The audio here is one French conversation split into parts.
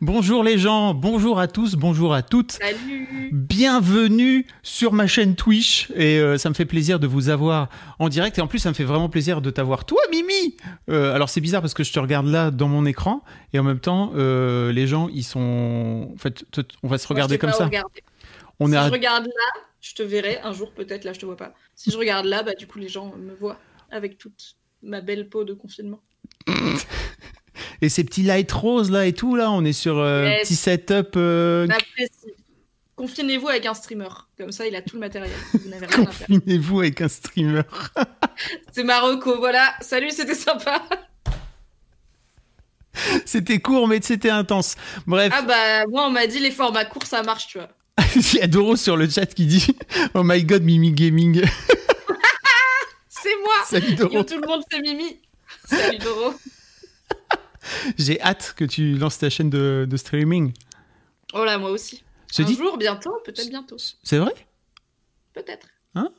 Bonjour les gens, bonjour à tous, bonjour à toutes. Salut Bienvenue sur ma chaîne Twitch et euh, ça me fait plaisir de vous avoir en direct et en plus ça me fait vraiment plaisir de t'avoir toi Mimi. Euh, alors c'est bizarre parce que je te regarde là dans mon écran et en même temps euh, les gens ils sont en fait on va se regarder comme ça. regardé. On si est à- je regarde là, je te verrai un jour peut-être, là je te vois pas. Si je regarde là, bah du coup les gens me voient avec toute ma belle peau de confinement. et ces petits light rose là et tout là, on est sur euh, Yes. petit setup euh, J'apprécie. Confinez-vous avec un streamer, comme ça il a tout le matériel. Confinez-vous avec un streamer. C'est Marocco, voilà. Salut, c'était sympa. C'était court mais c'était intense. Bref, Ah bah moi on m'a dit les formats courts ça marche, tu vois. il y a Doro sur le chat qui dit "Oh my god, Mimi Gaming." C'est moi. Salut Doro. Yo, tout le monde c'est Mimi. Salut Doro. J'ai hâte que tu lances ta chaîne de, de streaming. Oh là moi aussi. Se un dit, jour bientôt, peut-être bientôt, c'est vrai? Peut-être.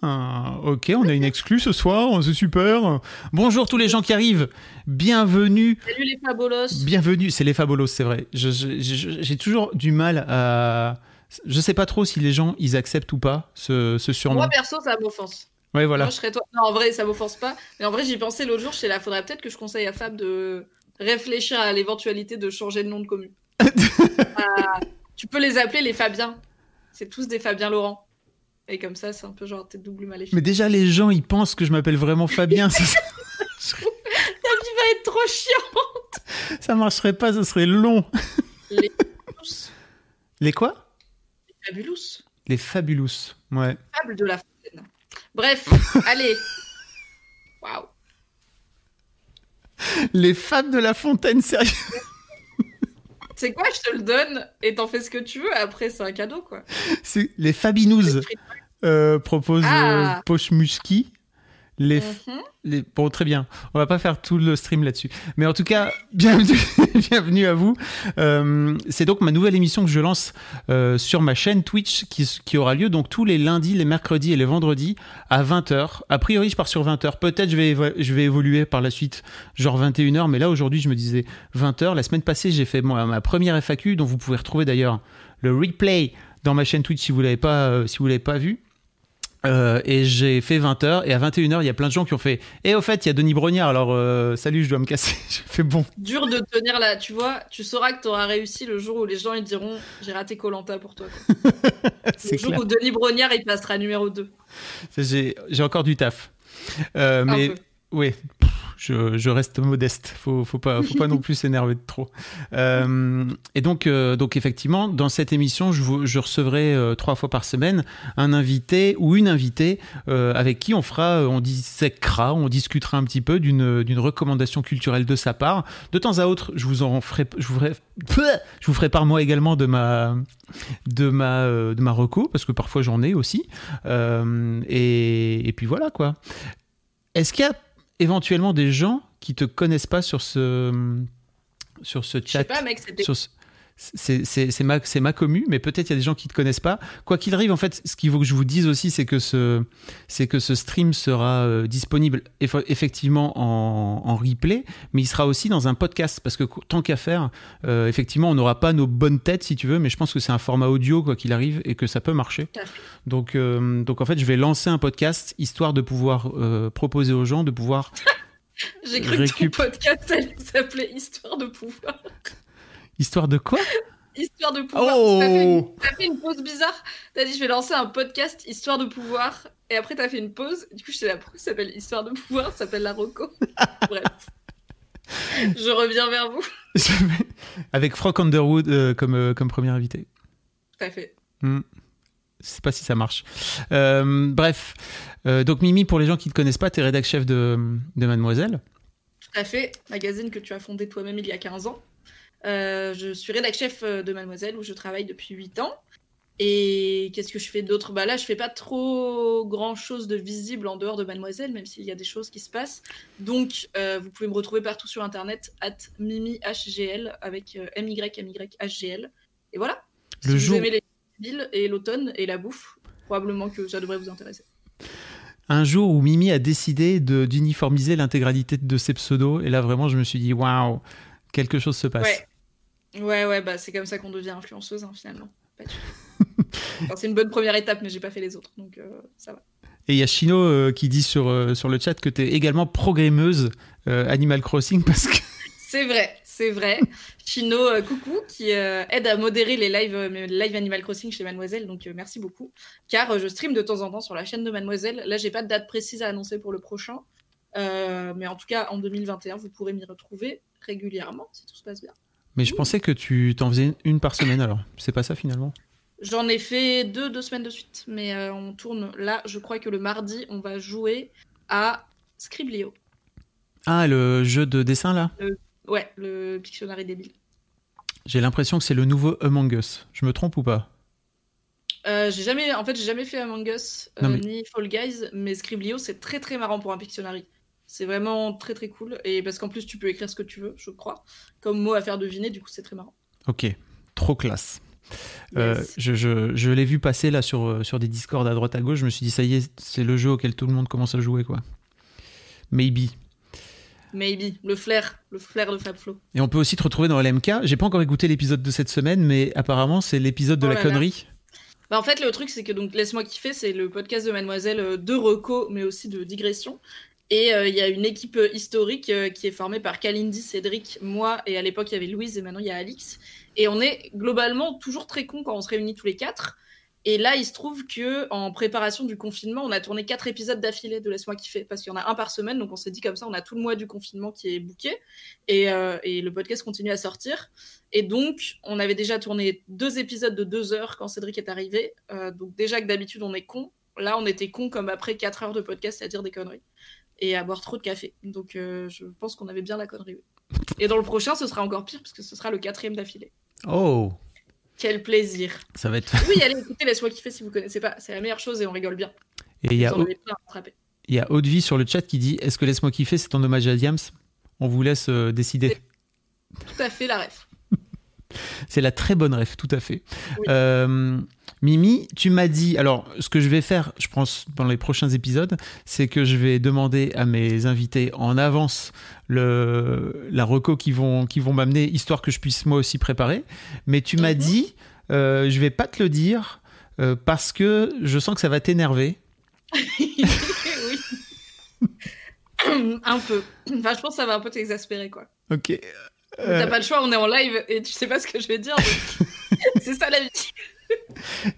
Ah, ok, on a une exclue ce soir, c'est super. Bonjour tous les gens qui arrivent. Bienvenue, Salut les fabolos. bienvenue. C'est les fabolos, c'est vrai. J'ai toujours du mal à. Je sais pas trop si les gens ils acceptent ou pas ce, ce surnom. Moi perso ça m'offense. Ouais, voilà. Moi, je serais toi. Non, en vrai, ça m'offense pas. Mais en vrai, j'y pensais l'autre jour. Je sais là, faudrait peut-être que je conseille à Fab de réfléchir à l'éventualité de changer de nom de commune. Ah, tu peux les appeler les Fabiens. C'est tous des Fabien Laurent. Et comme ça, c'est un peu genre t'es double maléfique. Mais déjà, les gens ils pensent que je m'appelle vraiment Fabien. ça, Ta vie va être trop chiant. ça marcherait pas, ça serait long. Les Fabulous. Les quoi? Les Fabulous. Les Fabulous. Ouais. Fable de la. Bref, allez. Waouh. Les Fab de la Fontaine, sérieux. C'est quoi, je te le donne et t'en fais ce que tu veux. Après, c'est un cadeau, quoi. C'est les Fabinous. euh, propose Ah. euh, Poche Les, Mhm. les- Bon, très bien. On va pas faire tout le stream là-dessus. Mais en tout cas, bienvenue, bienvenue à vous. Euh, c'est donc ma nouvelle émission que je lance euh, sur ma chaîne Twitch qui, aura lieu donc tous les lundis, les mercredis et les vendredis à 20h. A priori, je pars sur 20h. Peut-être je vais, je vais évoluer par la suite, genre 21h. Mais là, aujourd'hui, je me disais 20h. La semaine passée, j'ai fait moi, ma première FAQ, dont vous pouvez retrouver d'ailleurs le replay dans ma chaîne Twitch si vous l'avez pas, euh, si vous l'avez pas vu. Euh, et j'ai fait 20h et à 21h il y a plein de gens qui ont fait et au fait il y a Denis Brognard alors euh, salut je dois me casser j'ai fait bon Dur de tenir là, tu vois. Tu sauras que t'auras réussi le jour où les gens ils diront j'ai raté Colanta pour toi. quoi. c'est Le jour clair où Denis Brognard il passera numéro 2. j'ai j'ai encore du taf Euh, mais oui je, je reste modeste. Faut, faut pas faut pas non plus s'énerver de trop. Euh, et donc euh, donc effectivement dans cette émission je, vous- je recevrai euh, trois fois par semaine un invité ou une invitée euh, avec qui on fera euh, on disséquera on discutera un petit peu d'une d'une recommandation culturelle de sa part. De temps à autre je vous en ferai je vous ferai je vous ferai par moi également de ma de ma euh, de ma reco parce que parfois j'en ai aussi. Euh, et, et puis voilà quoi. Est-ce qu'il y a éventuellement des gens qui te connaissent pas sur ce sur ce Je sais chat pas, mec, c'était. sur ce- c'est ma, commu, mais peut-être il y a des gens qui ne te connaissent pas. Quoi qu'il arrive, en fait, ce qu'il faut que je vous dise aussi, c'est que ce, c'est que ce stream sera euh, disponible eff- effectivement en, en replay, mais il sera aussi dans un podcast, parce que tant qu'à faire, euh, effectivement, on n'aura pas nos bonnes têtes, si tu veux, mais je pense que c'est un format audio, quoi qu'il arrive, et que ça peut marcher. Donc, euh, donc en fait, je vais lancer un podcast, histoire de pouvoir proposer aux gens de pouvoir... J'ai cru que ton podcast s'appeler Histoire de pouvoir. Histoire de quoi? Histoire de pouvoir. Oh T'as fait, une- t'as fait une pause bizarre. T'as dit je vais lancer un podcast Histoire de pouvoir. Et après t'as fait une pause. Du coup j'étais là pourquoi ça s'appelle Histoire de pouvoir Ça s'appelle la Rocco. Bref. Je reviens vers vous. Avec Frank Underwood euh, comme, euh, comme premier invité. Tout à fait. Hmm. Je sais pas si ça marche. Euh, bref, Euh, donc Mimi, pour les gens qui ne te connaissent pas, tu es rédac chef de, de Mademoiselle. Tout à fait, magazine que tu as fondé toi-même il y a 15 ans. Euh, je suis rédac chef euh, de Mademoiselle où je travaille depuis 8 ans. Et qu'est-ce que je fais d'autre? Bah là, je fais pas trop grand chose de visible en dehors de Mademoiselle, même s'il y a des choses qui se passent. Donc, euh, vous pouvez me retrouver partout sur internet, at mimihgl avec euh, MYMYHGL. Et voilà. Le si jour- vous aimez les villes et l'automne et la bouffe, probablement que ça devrait vous intéresser. Un jour où Mimi a décidé d'uniformiser l'intégralité de ses pseudos, et là vraiment je me suis dit waouh, quelque chose se passe. Ouais. Ouais, ouais, bah c'est comme ça qu'on devient influenceuse hein, finalement. Enfin, c'est une bonne première étape, mais j'ai pas fait les autres, donc euh, ça va. Et il y a Chino euh, qui dit sur, euh, sur le chat que tu es également programmeuse Animal Crossing parce que C'est vrai, c'est vrai. Chino, coucou, qui aide à modérer les lives, live Animal Crossing chez Mademoiselle, donc merci beaucoup. Car je stream de temps en temps sur la chaîne de Mademoiselle. Là, j'ai pas de date précise à annoncer pour le prochain, mais en tout cas, en 2021, vous pourrez m'y retrouver régulièrement si tout se passe bien. Mais je pensais que tu t'en faisais une par semaine alors. C'est pas ça finalement? J'en ai fait deux, deux semaines de suite, mais euh, on tourne là. Je crois que le mardi, on va jouer à Scriblio. Ah, le jeu de dessin là? Ouais, le Pictionary débile. J'ai l'impression que c'est le nouveau Among Us. Je me trompe ou pas? Euh, j'ai jamais, en fait, j'ai jamais fait Among Us euh, Non, mais- ni Fall Guys, mais Scriblio c'est très très marrant pour un Pictionary. C'est vraiment très très cool et parce qu'en plus tu peux écrire ce que tu veux, je crois, comme mot à faire deviner. Du coup, c'est très marrant. Ok, trop classe. Euh, Yes. je je- je l'ai vu passer là sur, euh, sur des discords à droite à gauche. Je me suis dit, ça y est, c'est le jeu auquel tout le monde commence à jouer quoi. Maybe. Maybe le flair, le flair de Fab Flo. Et on peut aussi te retrouver dans LMK. J'ai pas encore écouté l'épisode de cette semaine, mais apparemment c'est l'épisode de Oh la là là. connerie. Bah, en fait, le truc, c'est que donc Laisse-moi kiffer, c'est le podcast de Mademoiselle euh, de reco, mais aussi de digression. Et euh, il y a une équipe euh, historique euh, qui est formée par Kalindi, Cédric, moi, et à l'époque, il y avait Louise, et maintenant, il y a Alix. Et on est globalement toujours très cons quand on se réunit tous les quatre. Et là, il se trouve que en préparation du confinement, on a tourné quatre épisodes d'affilée de Laisse-moi kiffer, parce qu'il y en a un par semaine, donc on s'est dit comme ça, on a tout le mois du confinement qui est booké, et, le podcast continue à sortir. Et donc, on avait déjà tourné deux épisodes de deux heures quand Cédric est arrivé. Donc, déjà que d'habitude, on est con. Là, on était con comme après quatre heures de podcast à dire des conneries et à boire trop de café. Donc, euh, je pense qu'on avait bien la connerie. Et dans le prochain, ce sera encore pire parce que ce sera le quatrième d'affilée. Oh, Quel plaisir. ça va être. Oui, allez, écoutez, laisse-moi kiffer si vous connaissez pas. C'est la meilleure chose et on rigole bien. Et il y a, il y a Haute Vie sur le chat qui dit Est-ce que Laisse-moi kiffer, c'est en hommage à Diams? On vous laisse euh, décider. Tout à fait la ref. C'est la très bonne ref, tout à fait. Oui. Euh, Mimi, tu m'as dit. Alors, ce que je vais faire, je pense, dans les prochains épisodes, c'est que je vais demander à mes invités en avance le, la reco qui vont, qui vont m'amener, histoire que je puisse moi aussi préparer. Mais tu m'as Mhm. dit euh, Je vais pas te le dire euh, parce que je sens que ça va t'énerver. oui. Un peu. Enfin, je pense que ça va un peu t'exaspérer, quoi. Ok. Euh, T'as pas le choix, on est en live et tu sais pas ce que je vais dire. c'est ça la vie.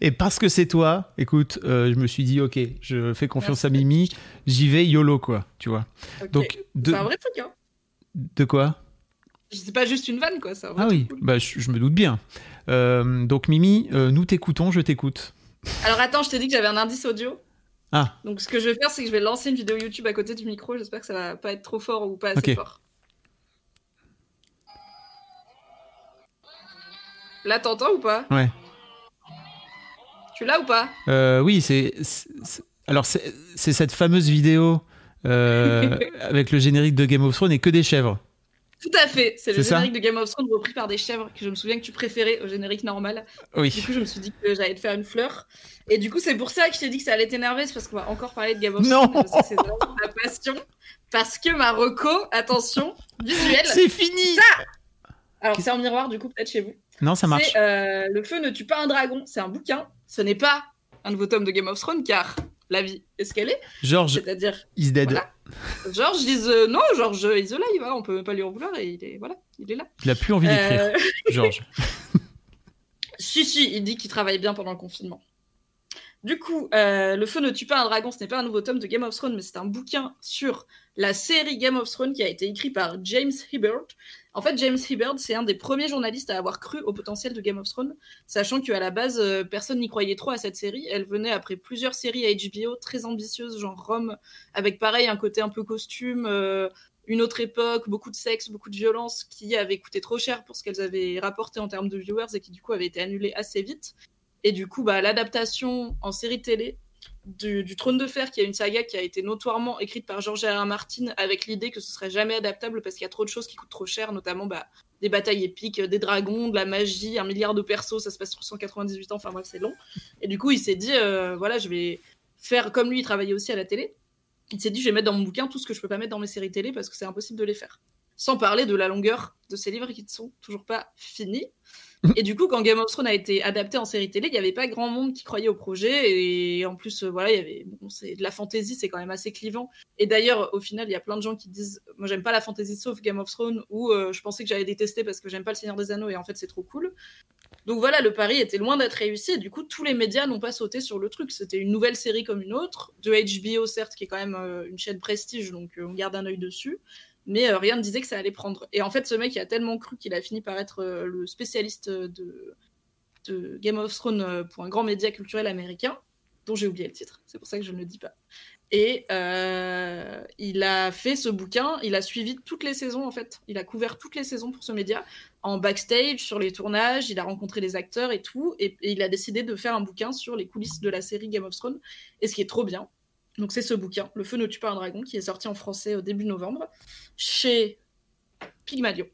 Et parce que c'est toi, écoute, euh, je me suis dit, ok, je fais confiance Merci. à Mimi, j'y vais YOLO, quoi, tu vois. Donc, de, C'est un vrai truc, hein. de quoi? C'est pas juste une vanne, quoi. Vrai Ah oui, cool. bah, je, je me doute bien. Euh, donc, Mimi, euh, nous t'écoutons, je t'écoute. Alors attends, je t'ai dit que j'avais un indice audio. Ah. Donc ce que je vais faire, c'est que je vais lancer une vidéo YouTube à côté du micro. J'espère que ça va pas être trop fort ou pas assez fort. Là, t'entends ou pas Ouais. Tu l'as ou pas Euh, oui, c'est. Alors, c'est cette fameuse vidéo euh, avec le générique de Game of Thrones et que des chèvres. Tout à fait. C'est le ça générique de Game of Thrones repris par des chèvres que je me souviens que tu préférais au générique normal. Du Oui. coup, je me suis dit que j'allais te faire une fleur. Et du coup, c'est pour ça que je t'ai dit que ça allait t'énerver. C'est parce qu'on va encore parler de Game of Non. Thrones. Que c'est vraiment ma passion. Parce que ma reco, attention, visuelle. C'est fini Alors, c'est en miroir, du coup, peut-être chez vous. Non, ça marche. Euh, Le feu ne tue pas un dragon. C'est un bouquin. Ce n'est pas un nouveau tome de Game of Thrones, car la vie est ce qu'elle est. George C'est-à-dire, is dead. Voilà. George disent euh, non, George is alive. hein, on peut pas lui en vouloir. Et il est, voilà, il est là. Il a plus envie d'écrire, Euh, George. Si, si, il dit qu'il travaille bien pendant le confinement. Du coup, euh, Le feu ne tue pas un dragon, ce n'est pas un nouveau tome de Game of Thrones, mais c'est un bouquin sur la série Game of Thrones qui a été écrit par James Hibbert. En fait, James Hibbert, c'est un des premiers journalistes à avoir cru au potentiel de Game of Thrones, sachant qu'à la base, euh, personne n'y croyait trop à cette série. Elle venait après plusieurs séries à HBO très ambitieuses, genre Rome, avec pareil un côté un peu costume, euh, une autre époque, beaucoup de sexe, beaucoup de violence, qui avaient coûté trop cher pour ce qu'elles avaient rapporté en termes de viewers et qui du coup avaient été annulées assez vite. Et du coup, bah, l'adaptation en série télé du, Trône de Fer, qui est une saga qui a été notoirement écrite par George R. R. Martin avec l'idée que ce serait jamais adaptable parce qu'il y a trop de choses qui coûtent trop cher, notamment bah, des batailles épiques, des dragons, de la magie, un milliard de persos, ça se passe sur 198 ans, enfin bref, c'est long. Et du coup, il s'est dit, euh, voilà, je vais faire comme lui, il travaillait aussi à la télé. Il s'est dit, je vais mettre dans mon bouquin tout ce que je peux pas mettre dans mes séries télé parce que c'est impossible de les faire. Sans parler de la longueur de ces livres qui ne sont toujours pas finis. Et du coup, quand Game of Thrones a été adapté en série télé, il n'y avait pas grand monde qui croyait au projet. Et en plus, euh, voilà, il y avait bon, c'est de la fantasy, c'est quand même assez clivant. Et d'ailleurs, au final, il y a plein de gens qui disent, moi, j'aime pas la fantasy sauf Game of Thrones, ou euh, je pensais que j'allais détester parce que j'aime pas le Seigneur des Anneaux, et en fait, c'est trop cool. Donc voilà, le pari était loin d'être réussi. Et du coup, tous les médias n'ont pas sauté sur le truc. C'était une nouvelle série comme une autre, de HBO certes, qui est quand même euh, une chaîne prestige, donc on garde un œil dessus mais euh, rien ne disait que ça allait prendre. Et en fait, ce mec il a tellement cru qu'il a fini par être euh, le spécialiste de, Game of Thrones euh, pour un grand média culturel américain, dont j'ai oublié le titre, c'est pour ça que je ne le dis pas. Et il a fait ce bouquin, il a suivi toutes les saisons en fait, il a couvert toutes les saisons pour ce média, en backstage, sur les tournages, il a rencontré les acteurs et tout, et, et il a décidé de faire un bouquin sur les coulisses de la série Game of Thrones, et ce qui est trop bien, donc c'est ce bouquin, Le feu ne tue pas un dragon, qui est sorti en français au début novembre chez Pygmalion.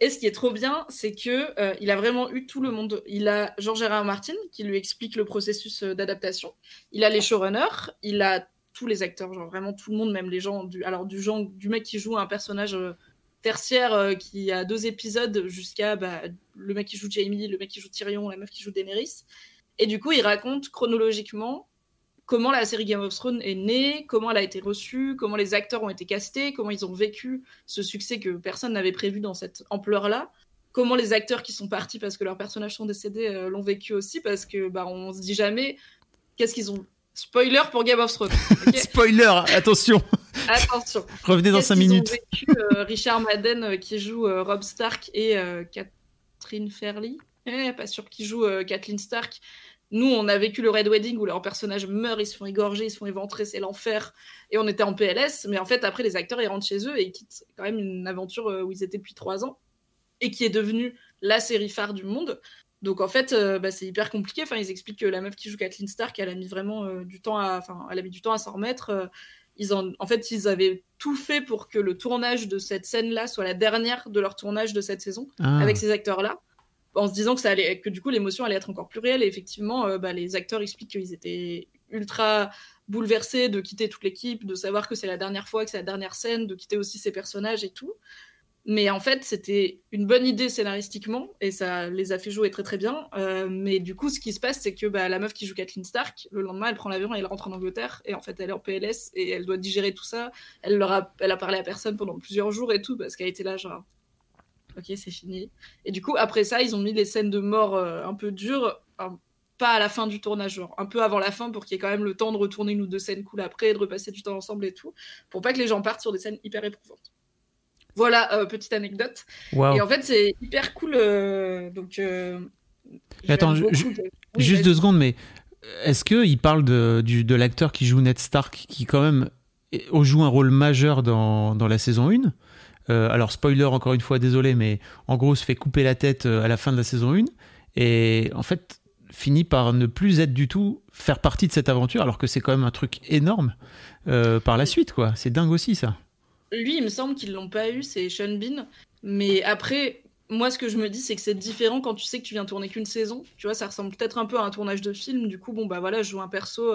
Et ce qui est trop bien, c'est que euh, il a vraiment eu tout le monde. Il a Georges R. Martin qui lui explique le processus euh, d'adaptation. Il a les showrunners, il a tous les acteurs, genre vraiment tout le monde, même les gens du alors du genre du mec qui joue un personnage euh, tertiaire qui a deux épisodes jusqu'à bah, le mec qui joue Jamie, le mec qui joue Tyrion, la meuf qui joue Daenerys. Et du coup, il raconte chronologiquement comment la série Game of Thrones est née, comment elle a été reçue, comment les acteurs ont été castés, comment ils ont vécu ce succès que personne n'avait prévu dans cette ampleur-là, comment les acteurs qui sont partis parce que leurs personnages sont décédés euh, l'ont vécu aussi, parce que bah on se dit jamais qu'est-ce qu'ils ont. Spoiler pour Game of Thrones. Spoiler, attention. attention. Revenez dans 5 minutes. Ont vécu, euh, Richard Madden euh, qui joue Rob Stark et Catherine Fairley? Eh, pas sûr qui joue Kathleen Stark nous, on a vécu le Red Wedding où leurs personnages meurent, ils se font égorger, ils se font éventrer, c'est l'enfer. Et on était en PLS, mais en fait, après, les acteurs, ils rentrent chez eux et ils quittent quand même une aventure euh, où ils étaient depuis trois ans et qui est devenue la série phare du monde. Donc en fait, euh, bah, c'est hyper compliqué. Enfin, ils expliquent que la meuf qui joue Kathleen Stark, elle a mis vraiment euh, du temps à, enfin, elle a mis du temps à s'en remettre. ils en... en fait, ils avaient tout fait pour que le tournage de cette scène-là soit la dernière de leur tournage de cette saison ah. avec ces acteurs-là en se disant que ça allait, que du coup l'émotion allait être encore plus réelle. Et effectivement, euh, bah, les acteurs expliquent qu'ils étaient ultra bouleversés de quitter toute l'équipe, de savoir que c'est la dernière fois, que c'est la dernière scène, de quitter aussi ses personnages et tout. Mais en fait, c'était une bonne idée scénaristiquement et ça les a fait jouer très très bien. Euh, mais du coup, ce qui se passe, c'est que bah, la meuf qui joue Kathleen Stark, le lendemain, elle prend l'avion et elle rentre en Angleterre. Et en fait, elle est en PLS et elle doit digérer tout ça. Elle, leur a, elle a parlé à personne pendant plusieurs jours et tout parce qu'elle était là, genre, ok, c'est fini. Et du coup, après ça, ils ont mis les scènes de mort euh, un peu dures, pas à la fin du tournage, genre un peu avant la fin, pour qu'il y ait quand même le temps de retourner une ou deux scènes cool après, de repasser du temps ensemble et tout, pour pas que les gens partent sur des scènes hyper éprouvantes. Voilà, euh, petite anecdote. Et en fait, c'est hyper cool. Euh, donc, attends, juste deux secondes, mais est-ce qu'il parle de, de l'acteur qui joue Ned Stark, qui quand même joue un rôle majeur dans, dans la saison 1 euh, alors, spoiler, encore une fois, désolé, mais en gros, se fait couper la tête euh, à la fin de la saison 1. Et en fait, finit par ne plus être du tout faire partie de cette aventure, alors que c'est quand même un truc énorme euh, par la suite, quoi. C'est dingue aussi, ça. Lui, il me semble qu'ils l'ont pas eu, c'est Sean Bean. Mais après, moi, ce que je me dis, c'est que c'est différent quand tu sais que tu viens tourner qu'une saison. Tu vois, ça ressemble peut-être un peu à un tournage de film. Du coup, bon, bah voilà, je joue un perso,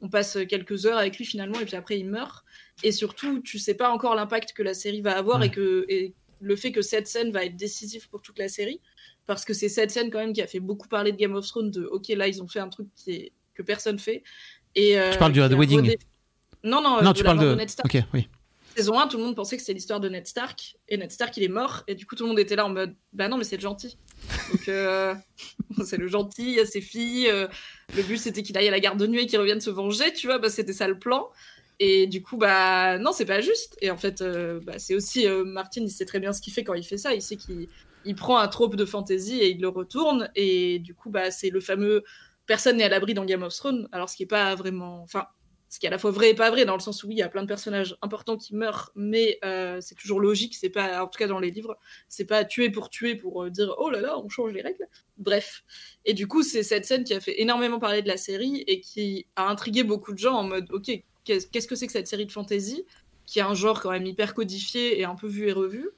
on passe quelques heures avec lui finalement, et puis après, il meurt et surtout tu sais pas encore l'impact que la série va avoir et que le fait que cette scène va être décisive pour toute la série. Parce que c'est cette scène quand même qui a fait beaucoup parler de Game of Thrones de ok là ils ont fait un truc qui est... que personne fait. Et euh, tu parles du Red Wedding. non non non tu parles de, Ned Stark. ok oui. Saison 1 tout le monde pensait que c'était l'histoire de Ned Stark. Et Ned Stark il est mort. Et du coup tout le monde était là en mode bah non mais c'est le gentil. Donc euh, c'est le gentil il y a ses filles euh, le but c'était qu'il aille à la garde de nuit et qu'il revienne se venger tu vois bah c'était ça le plan et du coup, bah non, c'est pas juste. Et en fait, euh, bah, c'est aussi euh, Martin, il sait très bien ce qu'il fait quand il fait ça. Il sait qu'il il prend un trope de fantasy et il le retourne. Et du coup, bah c'est le fameux personne n'est à l'abri dans Game of Thrones. Alors, ce qui est pas vraiment, enfin, ce qui est à la fois vrai et pas vrai, dans le sens où il y a plein de personnages importants qui meurent, mais euh, c'est toujours logique, c'est pas, en tout cas dans les livres, c'est pas tuer pour tuer pour dire oh là là, on change les règles. Bref. Et du coup, c'est cette scène qui a fait énormément parler de la série et qui a intrigué beaucoup de gens en mode ok, qu'est-ce que c'est que cette série de fantasy, qui a un genre quand même hyper codifié et un peu vu et revu,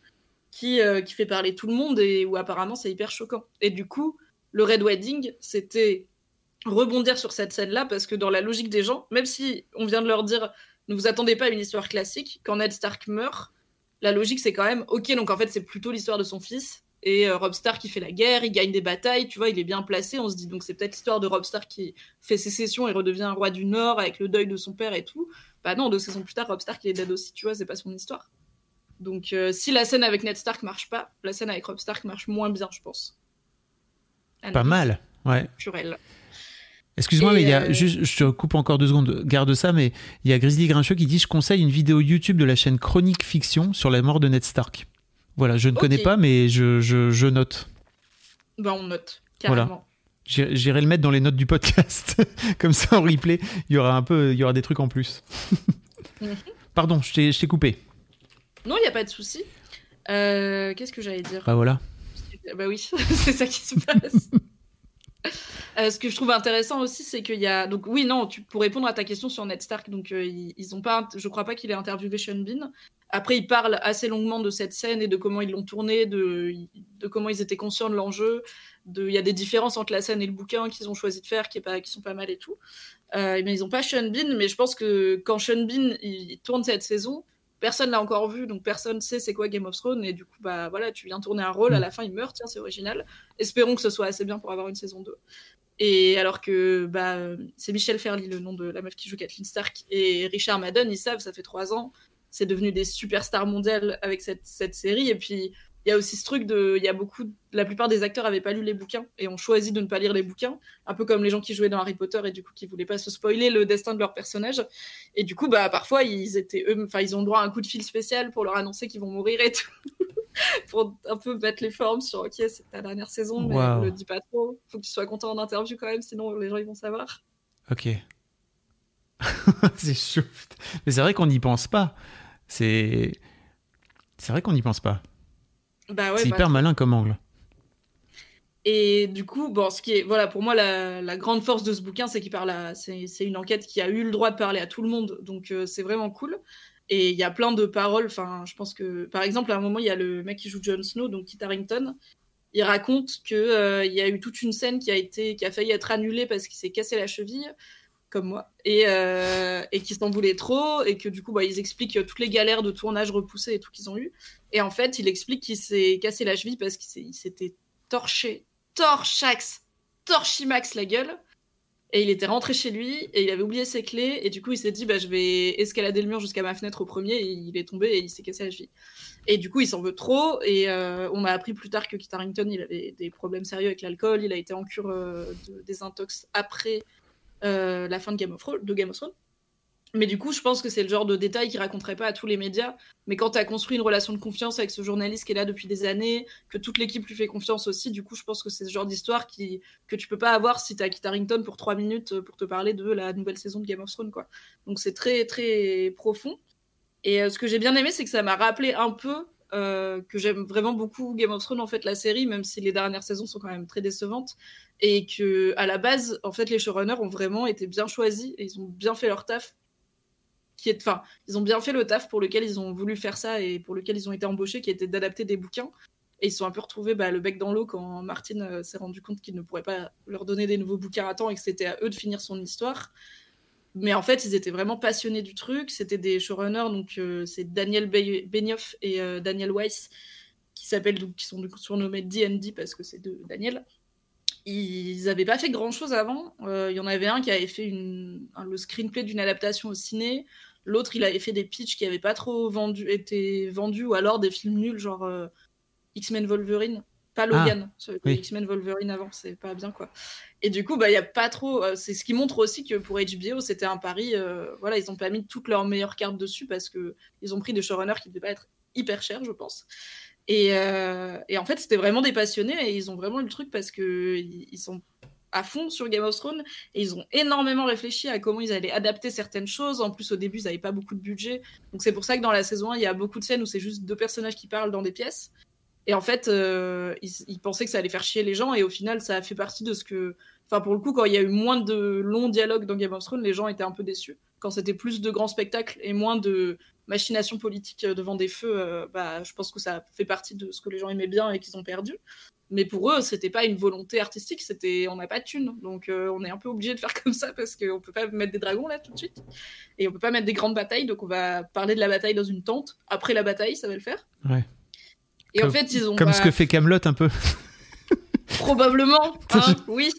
qui, euh, qui fait parler tout le monde et où apparemment c'est hyper choquant. Et du coup, le Red Wedding, c'était rebondir sur cette scène-là parce que dans la logique des gens, même si on vient de leur dire ne vous attendez pas à une histoire classique, quand Ned Stark meurt, la logique c'est quand même ok, donc en fait c'est plutôt l'histoire de son fils et euh, Rob Stark qui fait la guerre, il gagne des batailles, tu vois, il est bien placé, on se dit donc c'est peut-être l'histoire de Rob Stark qui fait sécession et redevient un roi du Nord avec le deuil de son père et tout. Bah non, deux saisons plus tard, Rob Stark il est dead aussi, tu vois, c'est pas son histoire. Donc euh, si la scène avec Ned Stark marche pas, la scène avec Rob Stark marche moins bien, je pense. pas mal, ouais. Excuse-moi, mais il y a, euh, juste, je te coupe encore deux secondes, garde ça, mais il y a Grizzly Grincheux qui dit Je conseille une vidéo YouTube de la chaîne Chronique Fiction sur la mort de Ned Stark. Voilà, je ne connais pas, mais je, je, note. Ben, on note, carrément. Voilà. J'irai le mettre dans les notes du podcast. Comme ça, en replay, il y aura un peu, il y aura des trucs en plus. Mhm. Pardon, je t'ai coupé. Non, il n'y a pas de souci. Euh, qu'est-ce que j'allais dire? Bah voilà. Bah oui, c'est ça qui se passe. Euh, ce que je trouve intéressant aussi, c'est qu'il y a. Donc, oui, non, tu, pour répondre à ta question sur Ned Stark, donc, euh, ils, ont pas. Je crois pas qu'il ait interviewé Sean Bean. Après, il parle assez longuement de cette scène et de comment ils l'ont tournée, de, de comment ils étaient conscients de l'enjeu. De... Il y a des différences entre la scène et le bouquin qu'ils ont choisi de faire qui, est pas... qui sont pas mal et tout. Euh, ils n'ont pas Sean Bean, mais je pense que quand Sean Bean il tourne cette saison, personne l'a encore vu, donc personne sait c'est quoi Game of Thrones, et du coup, bah voilà, tu viens tourner un rôle, à mm. la fin il meurt, tiens, c'est original. Espérons que ce soit assez bien pour avoir une saison 2. Et alors que bah, c'est Michel Ferly, le nom de la meuf qui joue Kathleen Stark, et Richard Madden, ils savent, ça fait trois ans, c'est devenu des superstars mondiales avec cette, cette série, et puis il y a aussi ce truc de. Il y a beaucoup. La plupart des acteurs n'avaient pas lu les bouquins et ont choisi de ne pas lire les bouquins. Un peu comme les gens qui jouaient dans Harry Potter et du coup qui voulaient pas se spoiler le destin de leur personnage. Et du coup, bah, parfois, ils étaient eux. Enfin, ils ont droit à un coup de fil spécial pour leur annoncer qu'ils vont mourir et tout. pour un peu mettre les formes sur OK, c'est ta dernière saison, mais ne le dis pas trop. Faut que tu sois content en interview quand même, sinon les gens ils vont savoir. Ok. c'est chaud. Mais c'est vrai qu'on n'y pense pas. C'est. C'est vrai qu'on n'y pense pas. Bah c'est hyper malin comme angle. Et du coup, bon, ce qui est, voilà, pour moi, la, grande force de ce bouquin, c'est qu'il parle c'est une enquête qui a eu le droit de parler à tout le monde, donc euh, c'est vraiment cool. Et il y a plein de paroles, enfin, je pense que, par exemple, à un moment, il y a le mec qui joue Jon Snow, donc Kit Harington, il raconte que euh, il y a eu toute une scène qui a été, qui a failli être annulée parce qu'il s'est cassé la cheville, comme moi, et, euh, et qui s'en voulait trop, et que du coup, bah, ils expliquent toutes les galères de tournage repoussées et tout qu'ils ont eu. Et en fait, il explique qu'il s'est cassé la cheville parce qu'il s'était torché, torchax, torchimax la gueule. Et il était rentré chez lui et il avait oublié ses clés. Et du coup, il s'est dit, bah, je vais escalader le mur jusqu'à ma fenêtre au premier. Et il est tombé et il s'est cassé la cheville. Et du coup, il s'en veut trop. Et euh, on a appris plus tard que Kit il avait des problèmes sérieux avec l'alcool. Il a été en cure euh, de après euh, la fin de Game of Thrones. Mais du coup, je pense que c'est le genre de détail qu'il raconterait pas à tous les médias. Mais quand tu as construit une relation de confiance avec ce journaliste qui est là depuis des années, que toute l'équipe lui fait confiance aussi, du coup, je pense que c'est ce genre d'histoire qui, que tu peux pas avoir si tu as Kit Harington pour trois minutes pour te parler de la nouvelle saison de Game of Thrones. Quoi. Donc c'est très, très profond. Et euh, ce que j'ai bien aimé, c'est que ça m'a rappelé un peu euh, que j'aime vraiment beaucoup Game of Thrones, en fait, la série, même si les dernières saisons sont quand même très décevantes. Et que, à la base, en fait, les showrunners ont vraiment été bien choisis et ils ont bien fait leur taf qui est, enfin, ils ont bien fait le taf pour lequel ils ont voulu faire ça et pour lequel ils ont été embauchés, qui était d'adapter des bouquins. Et ils sont un peu retrouvés bah, le bec dans l'eau quand Martin euh, s'est rendu compte qu'il ne pourrait pas leur donner des nouveaux bouquins à temps et que c'était à eux de finir son histoire. Mais en fait, ils étaient vraiment passionnés du truc. C'était des showrunners, donc euh, c'est Daniel Benioff et euh, Daniel Weiss, qui s'appellent, qui sont surnommés D&D parce que c'est de Daniel. Ils n'avaient pas fait grand chose avant. Il y en avait un qui avait fait le screenplay d'une adaptation au ciné. L'autre, il avait fait des pitchs qui n'avaient pas trop vendu, été vendus, ou alors des films nuls, genre euh, X-Men Wolverine. Pas Logan, ah, X-Men Wolverine avant, c'est pas bien quoi. Et du coup, bah, il y a pas trop. Euh, c'est ce qui montre aussi que pour HBO, c'était un pari. Euh, voilà, ils ont pas mis toutes leurs meilleures cartes dessus parce que ils ont pris des showrunners qui devaient pas être hyper chers, je pense. Et, et en fait, c'était vraiment des passionnés et ils ont vraiment eu le truc parce que ils sont à fond sur Game of Thrones et ils ont énormément réfléchi à comment ils allaient adapter certaines choses. En plus, au début, ils n'avaient pas beaucoup de budget. Donc, c'est pour ça que dans la saison 1, il y a beaucoup de scènes où c'est juste deux personnages qui parlent dans des pièces. Et en fait, euh, ils, pensaient que ça allait faire chier les gens et au final, ça a fait partie de ce que. Enfin, pour le coup, quand il y a eu moins de longs dialogues dans Game of Thrones, les gens étaient un peu déçus. Quand c'était plus de grands spectacles et moins de machinations politiques devant des feux, euh, bah, je pense que ça fait partie de ce que les gens aimaient bien et qu'ils ont perdu. Mais pour eux, c'était pas une volonté artistique, c'était on n'a pas de thunes. Donc euh, on est un peu obligé de faire comme ça parce qu'on peut pas mettre des dragons là tout de suite. Et on peut pas mettre des grandes batailles, donc on va parler de la bataille dans une tente. Après la bataille, ça va le faire. Ouais. Et comme, en fait, ils ont. Comme ce que fait Camelot un peu. Probablement, hein, oui.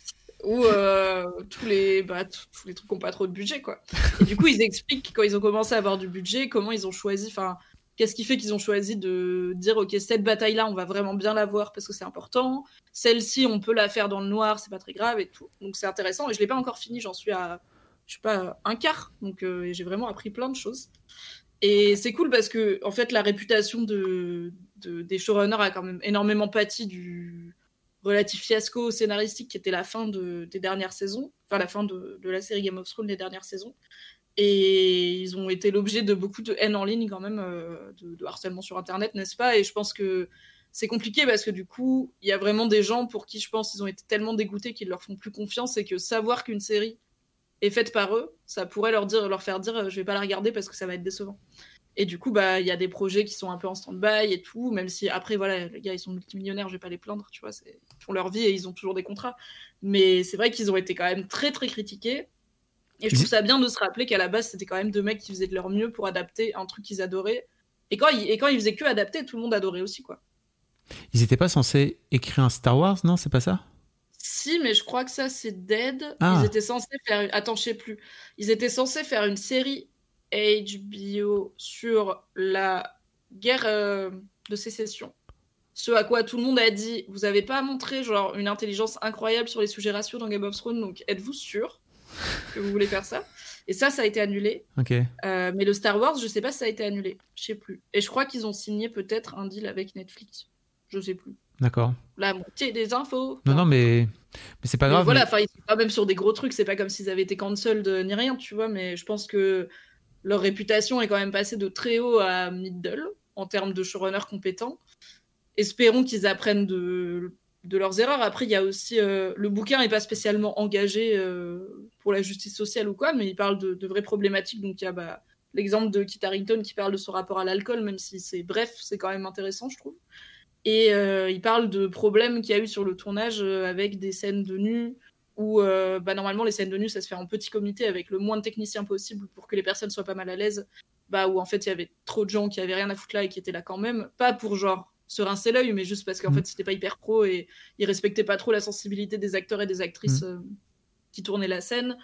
Ou euh, tous, les, bah, tous les trucs qui n'ont pas trop de budget, quoi. Et du coup, ils expliquent quand ils ont commencé à avoir du budget, comment ils ont choisi. Enfin, Qu'est-ce qui fait qu'ils ont choisi de dire ok cette bataille là on va vraiment bien la voir parce que c'est important. Celle-ci on peut la faire dans le noir c'est pas très grave et tout. Donc c'est intéressant et je l'ai pas encore fini j'en suis à je sais pas un quart donc euh, j'ai vraiment appris plein de choses. Et c'est cool parce que en fait la réputation de, des showrunners a quand même énormément pâti du relatif fiasco scénaristique qui était la fin de, des dernières saisons, enfin la fin de, la série Game of Thrones des dernières saisons. Et ils ont été l'objet de beaucoup de haine en ligne quand même, euh, de, harcèlement sur Internet, n'est-ce pas? Et je pense que c'est compliqué parce que du coup, il y a vraiment des gens pour qui je pense ils ont été tellement dégoûtés qu'ils leur font plus confiance et que savoir qu'une série est faite par eux, ça pourrait leur dire, leur faire dire, je vais pas la regarder parce que ça va être décevant. Et du coup, bah, il y a des projets qui sont un peu en stand-by et tout, même si après, voilà, les gars, ils sont multimillionnaires, je vais pas les plaindre, tu vois, ils font leur vie et ils ont toujours des contrats. Mais c'est vrai qu'ils ont été quand même très, très critiqués. Et je trouve ça bien de se rappeler qu'à la base, c'était quand même deux mecs qui faisaient de leur mieux pour adapter un truc qu'ils adoraient. Et quand, ils, et quand ils faisaient que adapter, tout le monde adorait aussi, quoi. Ils n'étaient pas censés écrire un Star Wars, non C'est pas ça? Si, mais je crois que ça, c'est dead. Ah. Ils étaient censés faire... Attends, je sais plus. Ils étaient censés faire une série HBO sur la guerre euh, de sécession. Ce à quoi tout le monde a dit, vous avez pas montré genre une intelligence incroyable sur les sujets raciaux dans Game of Thrones, donc êtes-vous sûr que vous voulez faire ça? Et ça, ça a été annulé. Ok. Euh, mais le Star Wars, je sais pas si ça a été annulé. Je sais plus. Et je crois qu'ils ont signé peut-être un deal avec Netflix. Je sais plus. D'accord. La moitié des infos. Non, non, mais, mais c'est pas grave. Voilà, enfin, ils sont pas même sur des gros trucs. C'est pas comme s'ils avaient été cancelled ni rien, tu vois. Mais je pense que leur réputation est quand même passée de très haut à middle en termes de showrunner compétents. Espérons qu'ils apprennent de de leurs erreurs. Après, il y a aussi euh, le bouquin n'est pas spécialement engagé euh, pour la justice sociale ou quoi, mais il parle de, vraies problématiques. Donc il y a bah, l'exemple de Kit Harington qui parle de son rapport à l'alcool, même si c'est bref, c'est quand même intéressant, je trouve. Et euh, il parle de problèmes qu'il y a eu sur le tournage avec des scènes de nu où bah, normalement les scènes de nu ça se fait en petit comité avec le moins de techniciens possible pour que les personnes soient pas mal à l'aise. Bah, où en fait il y avait trop de gens qui avaient rien à foutre là et qui étaient là quand même, pas pour genre se rincer l'œil, mais juste parce qu'en mm. fait, c'était pas hyper pro et ils respectaient pas trop la sensibilité des acteurs et des actrices mm. euh, qui tournaient la scène,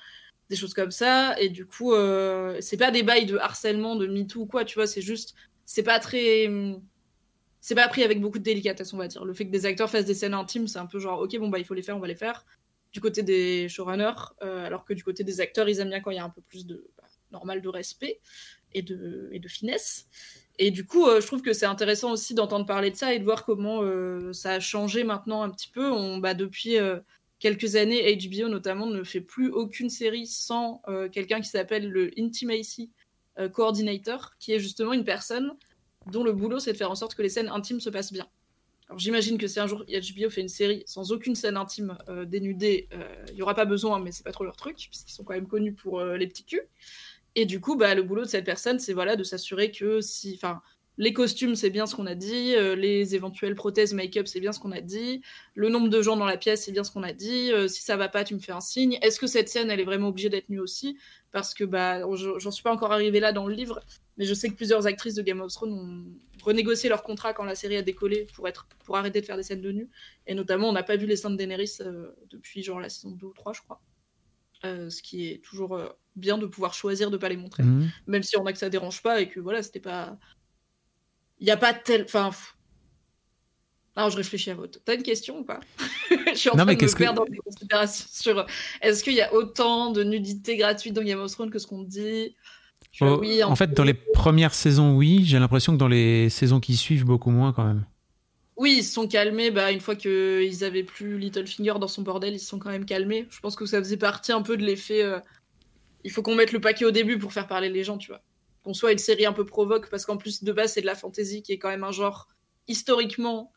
des choses comme ça. Et du coup, euh, c'est pas des bails de harcèlement, de MeToo ou quoi, tu vois, c'est juste, c'est pas très. C'est pas pris avec beaucoup de délicatesse, on va dire. Le fait que des acteurs fassent des scènes intimes, c'est un peu genre, ok, bon, bah, il faut les faire, on va les faire. Du côté des showrunners, euh, alors que du côté des acteurs, ils aiment bien quand il y a un peu plus de. Bah, normal de respect et de, finesse. Et du coup, euh, je trouve que c'est intéressant aussi d'entendre parler de ça et de voir comment euh, ça a changé maintenant un petit peu. On, bah, depuis quelques années, HBO notamment ne fait plus aucune série sans quelqu'un qui s'appelle le Intimacy Coordinator, qui est justement une personne dont le boulot c'est de faire en sorte que les scènes intimes se passent bien. J'imagine que si un jour HBO fait une série sans aucune scène intime dénudée, il n'y aura pas besoin, mais c'est pas trop leur truc, puisqu'ils sont quand même connus pour les petits culs. Et du coup, bah, le boulot de cette personne, c'est voilà, de s'assurer que si, les costumes, c'est bien ce qu'on a dit, euh, les éventuelles prothèses make-up, c'est bien ce qu'on a dit, le nombre de gens dans la pièce, c'est bien ce qu'on a dit, euh, si ça va pas, tu me fais un signe. Est-ce que cette scène, elle est vraiment obligée d'être nue aussi? Parce que bah, j'en suis pas encore arrivée là dans le livre, mais je sais que plusieurs actrices de Game of Thrones ont renégocié leur contrat quand la série a décollé pour, être, pour arrêter de faire des scènes de nu. Et notamment, on n'a pas vu les seins de Daenerys euh, depuis genre la saison 2 ou 3, je crois. ce qui est toujours bien de pouvoir choisir de pas les montrer. Mhm. Même si on a que ça dérange pas et que voilà, c'était pas. Il n'y a pas tel. Enfin. Alors, je réfléchis à votre. T'as une question ou pas? Je suis en train de me perdre dans des considérations sur est-ce qu'il y a autant de nudité gratuite dans Game of Thrones que ce qu'on dit? Oh, oui, en, fait, dans les premières saisons, oui. J'ai l'impression que dans les saisons qui suivent, beaucoup moins quand même. Oui, ils se sont calmés. Bah, une fois qu'ils avaient plus Littlefinger dans son bordel, ils se sont quand même calmés. Je pense que ça faisait partie un peu de l'effet. euh, il faut qu'on mette le paquet au début pour faire parler les gens, tu vois. Qu'on soit une série un peu provoque, parce qu'en plus, de base, c'est de la fantasy qui est quand même un genre historiquement,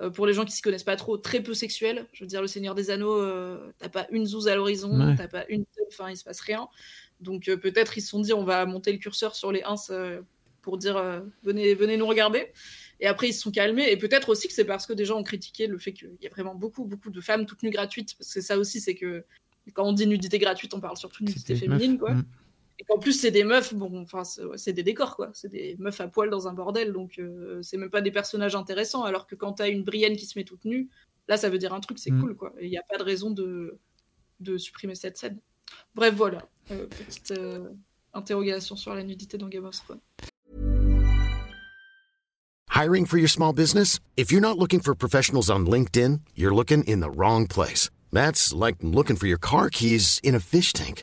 euh, pour les gens qui s'y connaissent pas trop, très peu sexuel. Je veux dire, Le Seigneur des Anneaux, euh, t'as pas une zouze à l'horizon, Ouais. t'as pas une. Enfin, il se passe rien. Donc euh, peut-être ils se sont dit, on va monter le curseur sur les ins euh, pour dire, venez, venez nous regarder. Et après, ils se sont calmés. Et peut-être aussi que c'est parce que des gens ont critiqué le fait qu'il y a vraiment beaucoup, beaucoup de femmes toutes nues gratuites. Parce que ça aussi, c'est que quand on dit nudité gratuite, on parle surtout de nudité féminine, meuf. quoi. Mm. Et qu'en plus, c'est des meufs, bon, enfin, c'est ouais, des décors, quoi. C'est des meufs à poil dans un bordel. Donc, euh, c'est même pas des personnages intéressants. Alors que quand t'as une Brienne qui se met toute nue, là, ça veut dire un truc, c'est Mm. cool, quoi. Il n'y a pas de raison de, de supprimer cette scène. Bref, voilà. Euh, petite euh, interrogation sur la nudité dans Game of Thrones. Hiring for your small business? If you're not looking for professionals on LinkedIn, you're looking in the wrong place. That's like looking for your car keys in a fish tank.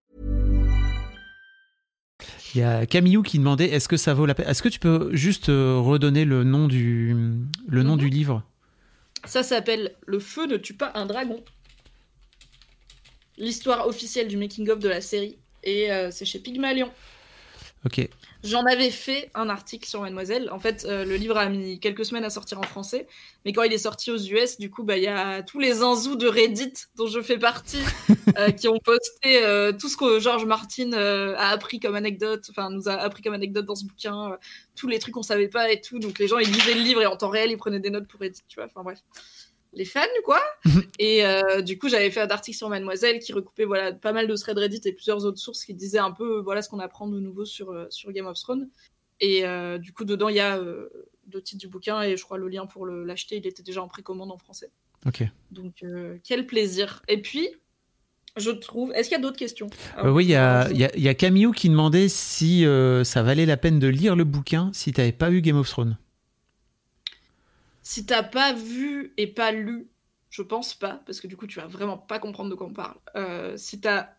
Il y a Camillou qui demandait est-ce que ça vaut la peine Est-ce que tu peux juste euh, redonner le nom du, le nom du livre? Ça s'appelle Le feu ne tue pas un dragon. L'histoire officielle du making-of de la série. Et euh, c'est chez Pygmalion. Ok. J'en avais fait un article sur Mademoiselle. En fait, euh, le livre a mis quelques semaines à sortir en français, mais quand il est sorti aux US, du coup, bah, il y a tous les zinzous de Reddit dont je fais partie euh, qui ont posté euh, tout ce que George Martin a appris comme anecdote, enfin nous a appris comme anecdote dans ce bouquin, tous les trucs qu'on savait pas et tout. Donc les gens ils lisaient le livre et en temps réel ils prenaient des notes pour Reddit, tu vois. Enfin bref, les fans quoi. et euh, du coup j'avais fait un article sur Mademoiselle qui recoupait voilà pas mal de threads Reddit et plusieurs autres sources qui disaient un peu euh, voilà ce qu'on apprend de nouveau sur euh, sur Game of Thrones. Et euh, du coup dedans il y a euh, le titre du bouquin et je crois le lien pour l'acheter il était déjà en précommande en français. Ok. Donc, quel plaisir. Et puis, je trouve. Est-ce qu'il y a d'autres questions? Oui, il y a, y a- y a Camillou qui demandait si ça valait la peine de lire le bouquin si tu n'avais pas vu Game of Thrones. Si t'as pas vu et pas lu, je pense pas, parce que du coup, tu vas vraiment pas comprendre de quoi on parle. Euh, si t'as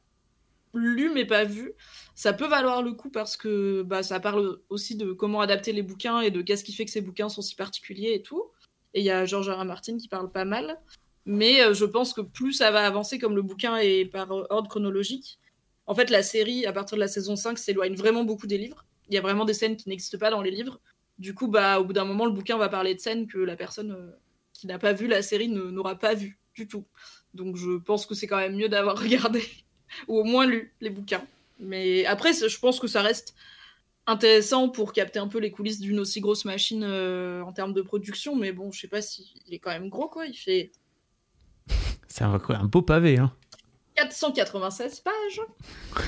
lu mais pas vu, ça peut valoir le coup parce que bah, ça parle aussi de comment adapter les bouquins et de qu'est-ce qui fait que ces bouquins sont si particuliers et tout. Et il y a George R. Martin qui parle pas mal. Mais euh, je pense que plus ça va avancer, comme le bouquin est par ordre chronologique, en fait, la série, à partir de la saison 5, s'éloigne vraiment beaucoup des livres. Il y a vraiment des scènes qui n'existent pas dans les livres. Du coup, bah, au bout d'un moment, le bouquin va parler de scènes que la personne euh, qui n'a pas vu la série ne- n'aura pas vu du tout. Donc je pense que c'est quand même mieux d'avoir regardé ou au moins lu les bouquins. Mais après, je pense que ça reste intéressant pour capter un peu les coulisses d'une aussi grosse machine euh, en termes de production. Mais bon, je sais pas s'il est quand même gros, quoi. Il fait C'est un, un beau pavé. Hein. 496 pages.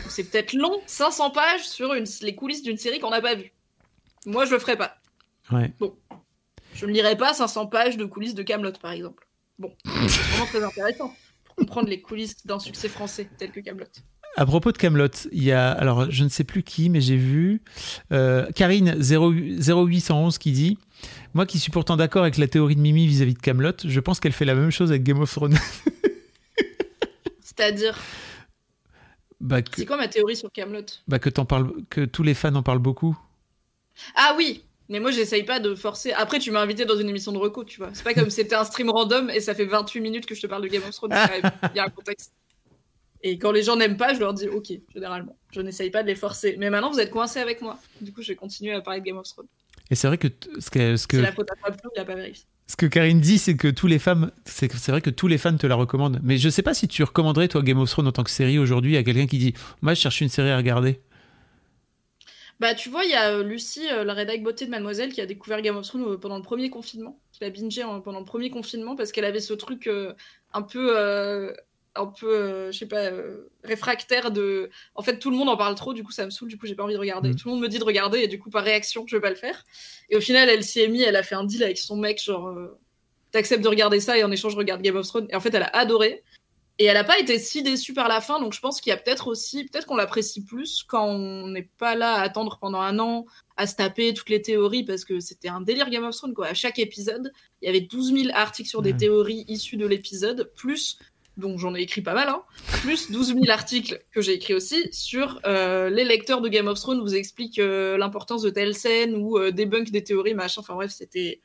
C'est peut-être long, 500 pages sur une- les coulisses d'une série qu'on n'a pas vue. Moi, je le ferais pas. Ouais. Je ne lirais pas 500 pages de coulisses de Camelot, par exemple. Bon, c'est vraiment très intéressant pour comprendre les coulisses d'un succès français tel que Camelot. À propos de Camelot, il y a alors je ne sais plus qui, mais j'ai vu euh, Karine 0 0811 qui dit moi qui suis pourtant d'accord avec la théorie de Mimi vis-à-vis de Camelot, je pense qu'elle fait la même chose avec Game of Thrones. C'est-à-dire, bah, que, c'est quoi ma théorie sur Camelot? Bah, que t'en parles, que tous les fans en parlent beaucoup. Ah oui, mais moi j'essaye pas de forcer. Après, tu m'as invité dans une émission de reco, tu vois. C'est pas comme si c'était un stream random et ça fait 28 minutes que je te parle de Game of Thrones. Il y a un contexte. Et quand les gens n'aiment pas, je leur dis ok, généralement. Je n'essaye pas de les forcer. Mais maintenant, vous êtes coincés avec moi. Du coup, je vais continuer à parler de Game of Thrones. Et c'est vrai que ce que, ce que, C'est la faute à Pablo, il a pas vérifié. ce que Karine dit, c'est que tous les que- c'est vrai que tous les fans te la recommandent. Mais je sais pas si tu recommanderais toi Game of Thrones en tant que série aujourd'hui à quelqu'un qui dit moi je cherche une série à regarder. Bah, tu vois, il y a euh, Lucie, euh, la rédac beauté de Mademoiselle, qui a découvert Game of Thrones euh, pendant le premier confinement. Qui l'a bingé en- pendant le premier confinement parce qu'elle avait ce truc un peu, un peu, euh, je sais pas, euh, réfractaire de. En fait, tout le monde en parle trop, du coup, ça me saoule, du coup, j'ai pas envie de regarder. Mhm. Tout le monde me dit de regarder et du coup, par réaction, je vais pas le faire. Et au final, elle s'y est mise, elle a fait un deal avec son mec, genre, euh, t'acceptes de regarder ça et en échange, je regarde Game of Thrones. Et en fait, elle a adoré. Et elle a pas été si déçue par la fin, donc je pense qu'il y a peut-être aussi, peut-être qu'on l'apprécie plus quand on n'est pas là à attendre pendant un an, à se taper toutes les théories, parce que c'était un délire Game of Thrones, quoi. À chaque épisode, il y avait 12 000 articles sur des Ouais. théories issues de l'épisode, plus, donc j'en ai écrit pas mal, hein, plus 12 000 articles que j'ai écrits aussi sur euh, les lecteurs de Game of Thrones vous expliquent euh, l'importance de telle scène ou euh, débunk des théories, machin. Enfin bref, c'était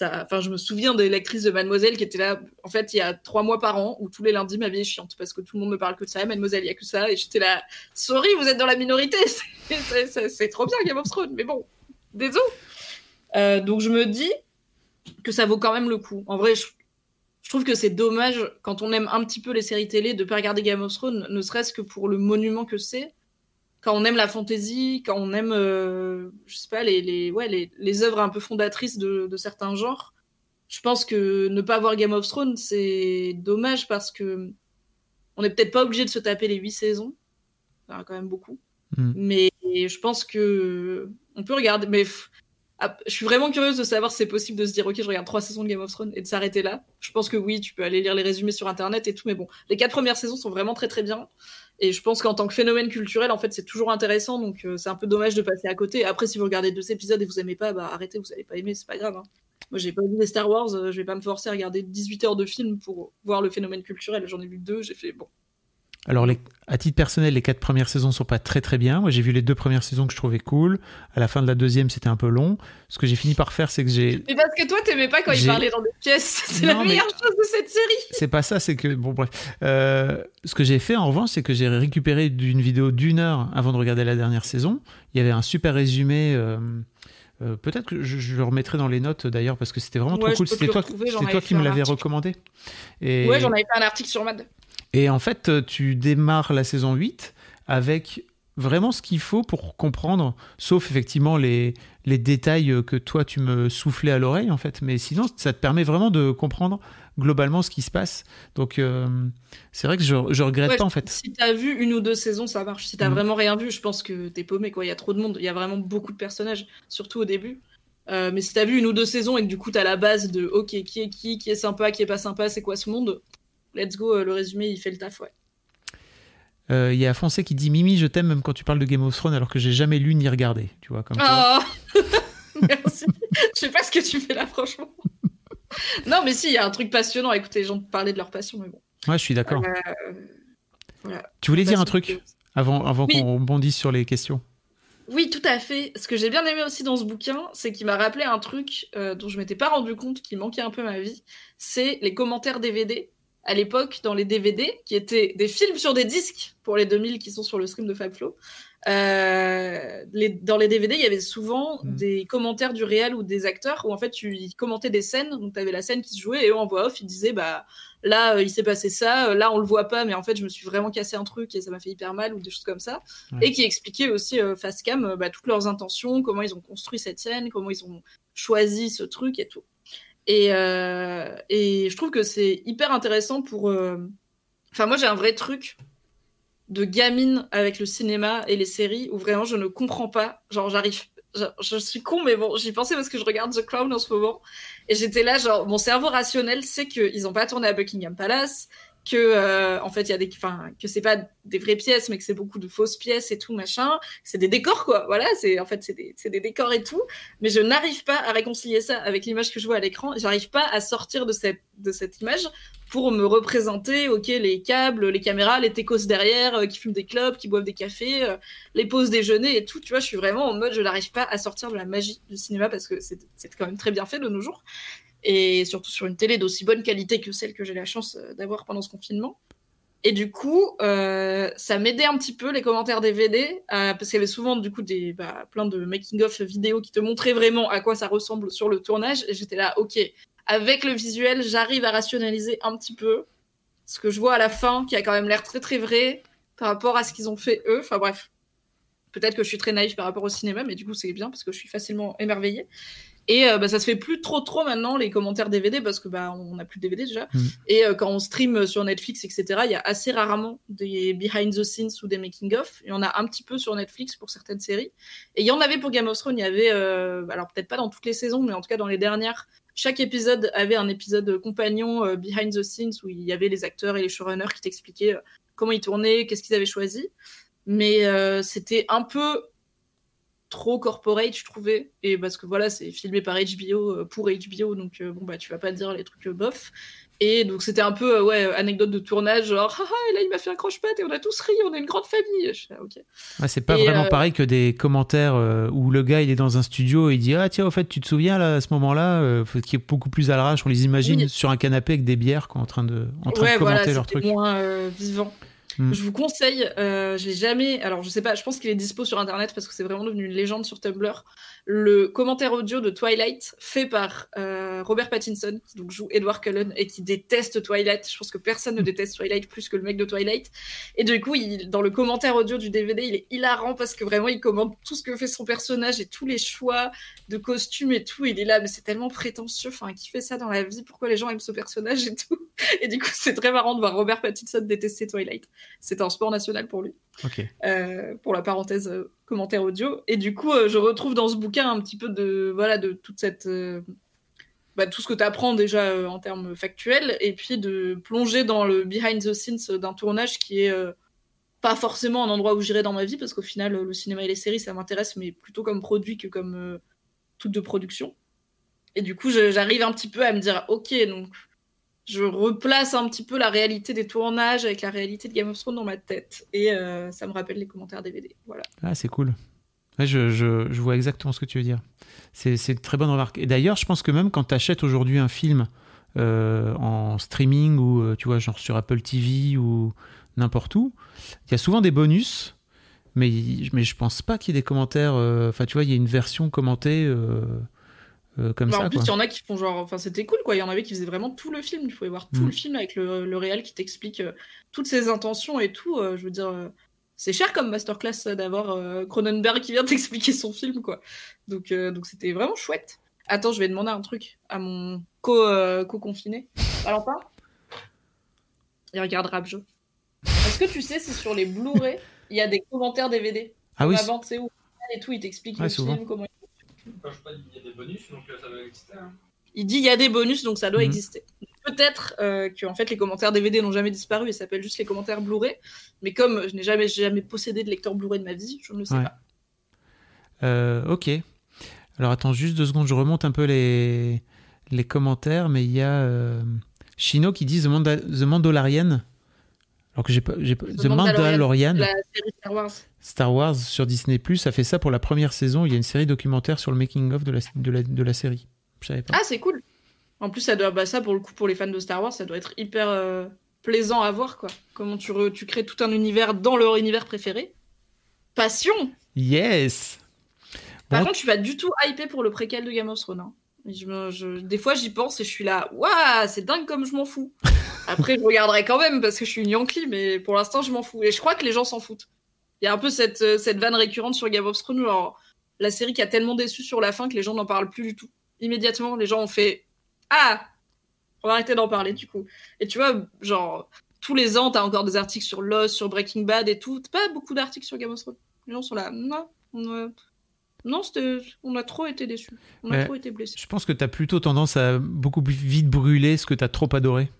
Enfin, je me souviens des lectrices de Mademoiselle qui étaient là, en fait, il y a trois mois par an, où tous les lundis ma vie est chiante parce que tout le monde ne parle que de ça. Mademoiselle, il y a que ça, et j'étais là. Sorry, vous êtes dans la minorité. C'est- trop bien Game of Thrones, mais bon, désolé. Euh, donc je me dis que ça vaut quand même le coup. En vrai, je, trouve que c'est dommage quand on aime un petit peu les séries télé de pas regarder Game of Thrones, ne serait-ce que pour le monument que c'est. Quand on aime la fantasy, quand on aime, euh, je sais pas, les, les, ouais, les, les œuvres un peu fondatrices de, de certains genres, je pense que ne pas voir Game of Thrones, c'est dommage parce que on n'est peut-être pas obligé de se taper les huit saisons. Ça en a quand même beaucoup. Mm. Mais je pense que on peut regarder. Mais je suis vraiment curieuse de savoir si c'est possible de se dire ok, je regarde trois saisons de Game of Thrones et de s'arrêter là. Je pense que oui, tu peux aller lire les résumés sur internet et tout, mais bon, les quatre premières saisons sont vraiment très très bien. Et je pense qu'en tant que phénomène culturel, en fait, c'est toujours intéressant, donc euh, c'est un peu dommage de passer à côté. Après, si vous regardez deux épisodes et vous aimez pas, bah arrêtez, vous allez pas aimer, c'est pas grave. hein. Moi, j'ai pas vu les Star Wars, euh, je vais pas me forcer à regarder 18 heures de film pour voir le phénomène culturel. J'en ai vu deux, j'ai fait bon. Alors, les- à titre personnel, les quatre premières saisons sont pas très très bien. Moi, j'ai vu les deux premières saisons que je trouvais cool. À la fin de la deuxième, c'était un peu long. Ce que j'ai fini par faire, c'est que j'ai. Mais parce que toi, t'aimais pas quand il J'ai- parlait dans des pièces. C'est la mais- meilleure chose de cette série. C'est pas ça, c'est que. Bon, bref. Euh, ce que j'ai fait en revanche, c'est que j'ai récupéré d'une vidéo d'une heure avant de regarder la dernière saison. Il y avait un super résumé. euh, euh, Peut-être que je, je le remettrai dans les notes d'ailleurs parce que c'était vraiment Ouais, trop cool. C'était toi, qui me l'avais recommandé. Et... Ouais, j'en avais fait un article sur Mad. Et en fait, euh, tu démarres la saison 8 avec vraiment ce qu'il faut pour comprendre, sauf effectivement les, les détails euh, que toi tu me soufflais à l'oreille en fait. Mais sinon, ça te permet vraiment de comprendre globalement ce qui se passe. Donc, euh, c'est vrai que je, je regrette Ouais, pas en fait. Si t'as vu une ou deux saisons, ça marche. Si t'as Mhm. vraiment rien vu, je pense que t'es paumé. Quoi. Il y a trop de monde. Il y a vraiment beaucoup de personnages, surtout au début. Euh, mais si t'as vu une ou deux saisons et que du coup t'as la base de ok, qui est qui, qui est sympa, qui est pas sympa, c'est quoi ce monde, let's go. euh, le résumé, il fait le taf, ouais. Euh, Il y a Foncé qui dit Mimi, je t'aime même quand tu parles de Game of Thrones alors que j'ai jamais lu ni regardé. Tu vois, comme. Oh Merci. Je sais pas ce que tu fais là, franchement. non, mais si, il y a un truc passionnant à écouter les gens parler de leur passion, mais bon. Ouais, je suis d'accord. Euh, voilà. Tu voulais dire un truc avant, avant Oui. qu'on rebondisse sur les questions? Oui, tout à fait. Ce que j'ai bien aimé aussi dans ce bouquin, c'est qu'il m'a rappelé un truc euh, dont je m'étais pas rendu compte, qui manquait un peu à ma vie. C'est les commentaires DVD. À l'époque, dans les DVD, qui étaient des films sur des disques pour les 2000 qui sont sur le stream de Fabflow. Euh, les, dans les DVD, il y avait souvent Mm. des commentaires du réel ou des acteurs où en fait tu ils commentais des scènes. Donc tu avais la scène qui se jouait et eux en voix off ils disaient bah là euh, il s'est passé ça, euh, là on le voit pas mais en fait je me suis vraiment cassé un truc et ça m'a fait hyper mal ou des choses comme ça et qui expliquaient aussi face cam bah, toutes leurs intentions, comment ils ont construit cette scène, comment ils ont choisi ce truc et tout. Et, euh, et je trouve que c'est hyper intéressant pour. euh, Enfin, moi j'ai un vrai truc de gamine avec le cinéma et les séries où vraiment je ne comprends pas. Genre, j'arrive. Je, je suis con, mais bon, j'y pensais parce que je regarde The Crown en ce moment. Et j'étais là, genre, mon cerveau rationnel sait qu'ils n'ont pas tourné à Buckingham Palace, que, euh, en fait, il y a des. Que c'est pas des vraies pièces, mais que c'est beaucoup de fausses pièces et tout, machin. C'est des décors, quoi. Voilà, c'est en fait, c'est des, des décors et tout. Mais je n'arrive pas à réconcilier ça avec l'image que je vois à l'écran. J'arrive pas à sortir de cette, de cette image pour me représenter, ok, les câbles, les caméras, les techos derrière, euh, qui fument des clopes, qui boivent des cafés, euh, les pauses déjeuner et tout. Tu vois, je suis vraiment en mode, je n'arrive pas à sortir de la magie du cinéma parce que c'est quand même très bien fait de nos jours. Et surtout sur une télé d'aussi bonne qualité que celle que j'ai la chance euh, d'avoir pendant ce confinement. Et du coup, euh, ça m'aidait un petit peu les commentaires DVD, euh, parce qu'il y avait souvent du coup des bah, plein de making-of vidéo qui te montraient vraiment à quoi ça ressemble sur le tournage. Et j'étais là, ok, avec le visuel, j'arrive à rationaliser un petit peu ce que je vois à la fin, qui a quand même l'air très très vrai par rapport à ce qu'ils ont fait eux. Enfin bref, Peut-être que je suis très naïve par rapport au cinéma, mais du coup, c'est bien parce que je suis facilement émerveillée. Et euh, bah, ça se fait plus trop trop maintenant les commentaires DVD parce que bah on n'a plus de DVD déjà. Mm. Et euh, quand on stream sur Netflix etc, il y a assez rarement des behind the scenes ou des making of. Il y en a un petit peu sur Netflix pour certaines séries. Et il y en avait pour Game of Thrones. Il y avait euh, alors peut-être pas dans toutes les saisons, mais en tout cas dans les dernières. Chaque épisode avait un épisode compagnon euh, behind the scenes où il y avait les acteurs et les showrunners qui t'expliquaient euh, comment ils tournaient, qu'est-ce qu'ils avaient choisi. Mais euh, c'était un peu trop corporate, je trouvais. Et parce que voilà, c'est filmé par HBO euh, pour HBO, donc euh, bon, bah tu vas pas dire les trucs euh, bof. Et donc c'était un peu, ouais, anecdote de tournage, genre, ah ah, et là il m'a fait un croche-patte et on a tous ri, on est une grande famille. Je ah, ok. Ouais, c'est pas Et, vraiment euh, pareil que des commentaires où le gars il est dans un studio et il dit ah tiens au fait tu te souviens là à ce moment-là faut- qui est beaucoup plus à l'arrache on les imagine Oui. sur un canapé avec des bières quoi, en train de en train ouais, de commenter voilà, leur truc moins euh, vivant. Mm. Je vous conseille, euh, je l'ai jamais, alors je sais pas, je pense qu'il est dispo sur internet parce que c'est vraiment devenu une légende sur Tumblr. Le commentaire audio de Twilight fait par euh, Robert Pattinson, qui donc joue Edward Cullen et qui déteste Twilight. Je pense que personne ne déteste Twilight plus que le mec de Twilight. Et du coup, il, dans le commentaire audio du DVD, il est hilarant parce que vraiment il commente tout ce que fait son personnage et tous les choix de costumes et tout. Il est là, mais c'est tellement prétentieux. Enfin, qui fait ça dans la vie? Pourquoi les gens aiment ce personnage et tout? Et du coup, c'est très marrant de voir Robert Pattinson détester Twilight. C'est un sport national pour lui. Euh, pour la parenthèse euh, commentaire audio. Et du coup, euh, je retrouve dans ce bouquin un petit peu de voilà de toute cette bah, tout ce que tu apprends déjà en termes factuels, et puis de plonger dans le behind the scenes d'un tournage qui est pas forcément un endroit où j'irai dans ma vie, parce qu'au final, le cinéma et les séries, ça m'intéresse, mais plutôt comme produit que comme toute de production. Et du coup, j'arrive un petit peu à me dire, ok, donc je replace un petit peu la réalité des tournages avec la réalité de Game of Thrones dans ma tête. Et euh, ça me rappelle les commentaires DVD. Voilà. ah c'est cool Ouais, je, je, vois exactement ce que tu veux dire c'est une très bonne remarque et d'ailleurs je pense que même quand tu achètes aujourd'hui un film euh, en streaming ou euh, tu vois genre sur Apple TV ou n'importe où il y a souvent des bonus mais, mais je pense pas qu'il y ait des commentaires enfin tu vois il y a une version commentée euh, comme Bah, ça en plus, il y en a qui font genre. Enfin, c'était cool, quoi. Il y en avait qui faisaient vraiment tout le film. Tu pouvais voir tout Mm. le film avec le, le réel qui t'explique euh, toutes ses intentions et tout. euh, je veux dire, c'est cher comme masterclass d'avoir Cronenberg qui vient t'expliquer son film, quoi. Donc, donc c'était vraiment chouette. Attends, je vais demander un truc à mon co, co-confiné. Valentin Il regarde Rapjo. Est-ce que tu sais si sur les Blu-ray, il y a des commentaires DVD ah oui avant, sais, où? Et tout, il t'explique Ouais, le souvent. film, comment Quand je parle, il y a des bonus, donc euh, ça doit exister. Hein. Il dit il y a des bonus, donc ça doit Mhm. exister. Peut-être euh, que en fait les commentaires DVD n'ont jamais disparu et s'appellent juste les commentaires Blu-ray. Mais comme je n'ai jamais, j'ai jamais possédé de lecteur Blu-ray de ma vie, je ne le sais Ouais. pas. Euh, ok. Alors attends juste deux secondes, je remonte un peu les, les commentaires, mais il y a euh, Chino qui dit The, Manda- The Mandalorian. Alors que j'ai pas, j'ai pas- The, Mandalorian, Mandalorian, La série Star Wars. Star Wars sur Disney Plus, a fait ça pour la première saison. Il y a une série documentaire sur le making of de la, de la, de la série. Je savais pas. Ah c'est cool. En plus ça doit, bah ça pour le coup pour les fans de Star Wars, ça doit être hyper euh, plaisant à voir quoi. Comment tu, re- tu crées tout un univers dans leur univers préféré. Passion. Yes. Par Bon. contre, je suis pas du tout hypée pour le préquel de Game of Thrones. hein. Je me- je- Des fois, j'y pense et je suis là, waouh, c'est dingue comme je m'en fous. Après, je regarderai quand même parce que je suis une Yankee, mais pour l'instant, je m'en fous. Et je crois que les gens s'en foutent. Il y a un peu cette, euh, cette vanne récurrente sur Game of Thrones, genre, la série qui a tellement déçu sur la fin que les gens n'en parlent plus du tout. Immédiatement, les gens ont fait Ah On va arrêter d'en parler du coup. Et tu vois, genre, tous les ans, t'as encore des articles sur Lost, sur Breaking Bad et tout. Pas beaucoup d'articles sur Game of Thrones. Les gens sont là, non, on, euh, non, on a trop été déçus. On a Ouais. trop été blessés. Je pense que tu as plutôt tendance à beaucoup plus vite brûler ce que tu as trop adoré.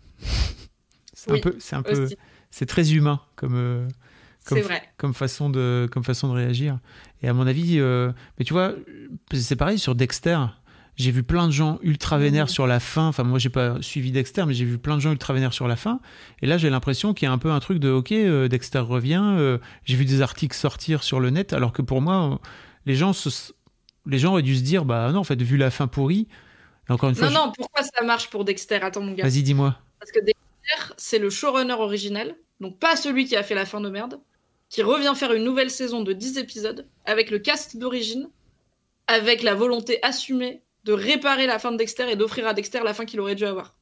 C'est un peu, c'est un peu, c'est très humain comme, euh, comme, vrai. comme façon de, comme façon de réagir. Et à mon avis, euh, mais tu vois, c'est pareil sur Dexter. J'ai vu plein de gens ultra vénères Mhm. sur la fin. Enfin, moi, j'ai pas suivi Dexter, mais j'ai vu plein de gens ultra vénères sur la fin. Et là, j'ai l'impression qu'il y a un peu un truc de OK, euh, Dexter revient. euh, j'ai vu des articles sortir sur le net, alors que pour moi, les gens, se- les gens auraient dû se dire, bah non, en fait, vu la fin pourrie. Encore une fois, Non, je- non, pourquoi ça marche pour Dexter? Attends, mon gars. vas-y, dis-moi. Parce que Dexter, c'est le showrunner original, donc pas celui qui a fait la fin de merde, qui revient faire une nouvelle saison de 10 épisodes avec le cast d'origine, avec la volonté assumée de réparer la fin de Dexter et d'offrir à Dexter la fin qu'il aurait dû avoir.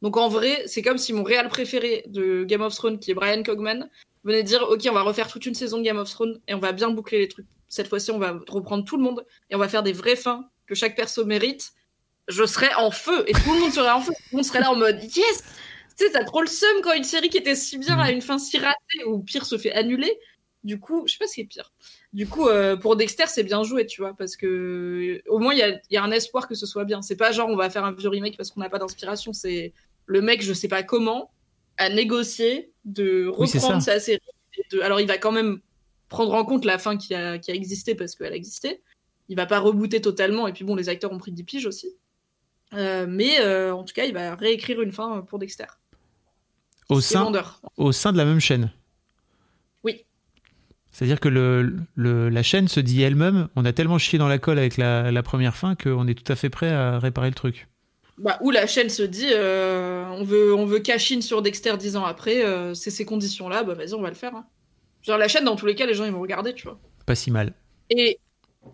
Donc en vrai, c'est comme si mon réal préféré de Game of Thrones, qui est Brian Cogman, venez dire, ok, on va refaire toute une saison de Game of Thrones et on va bien boucler les trucs. Cette fois-ci, on va reprendre tout le monde et on va faire des vraies fins que chaque perso mérite. Je serais en feu et tout le monde serait en feu. Tout le monde serait là en mode yes. Tu sais, t'as trop le seum quand une série qui était si bien a une fin si ratée ou pire se fait annuler. Du coup, je sais pas ce qui est pire. Du coup, euh, pour Dexter, c'est bien joué, tu vois, parce que au moins il y a, y a un espoir que ce soit bien. C'est pas genre on va faire un vieux remake parce qu'on n'a pas d'inspiration. C'est le mec, je sais pas comment, a négocié de reprendre ça. sa série. de- Alors il va quand même prendre en compte la fin qui a, qui a existé parce qu'elle a existé. Il va pas rebooter totalement. Et puis bon, les acteurs ont pris 10 piges aussi. Euh, mais euh, en tout cas, il va réécrire une fin pour Dexter. Au sein, au sein de la même chaîne. Oui. C'est-à-dire que le, le- la chaîne se dit elle-même, on a tellement chié dans la colle avec la, la première fin qu'on est tout à fait prêt à réparer le truc. Bah, où la chaîne se dit euh, on veut on veut cash in sur Dexter 10 ans après, euh, c'est ces conditions-là, bah vas-y, on va le faire. hein. Genre la chaîne, dans tous les cas, les gens ils vont regarder, tu vois. Pas si mal. Et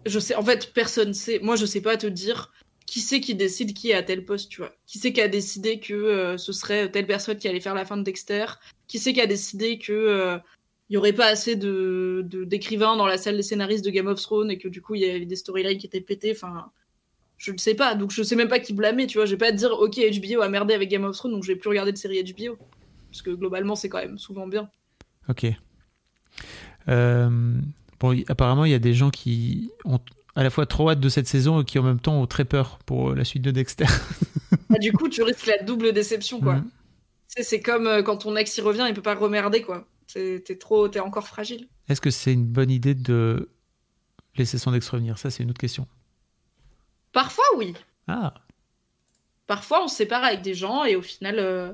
je sais, en fait, personne sait. Moi, je sais pas te dire qui c'est qui décide qui est à tel poste, tu vois. Qui c'est qui a décidé que euh, ce serait telle personne qui allait faire la fin de Dexter Qui c'est qui a décidé que euh, il y aurait pas assez de d'écrivains dans la salle des scénaristes de Game of Thrones et que du coup il y avait des storylines qui étaient pétées. Enfin, je ne sais pas. Donc je sais même pas qui blâmer, tu vois. Vais pas dire ok HBO a merdé avec Game of Thrones, donc je vais plus regarder de série HBO. Parce que globalement, c'est quand même souvent bien. Ok. Euh, bon, apparemment, il y a des gens qui ont à la fois trop hâte de cette saison et qui en même temps ont très peur pour euh, la suite de Dexter. Ah, du coup, tu risques la double déception, quoi. Sais, c'est comme euh, quand ton ex y revient, il peut pas remerder, quoi. T'es trop, t'es encore fragile. Est-ce que c'est une bonne idée de laisser son ex revenir? Ça, c'est une autre question. Parfois, oui. Ah, Parfois, on se sépare avec des gens et au final, euh,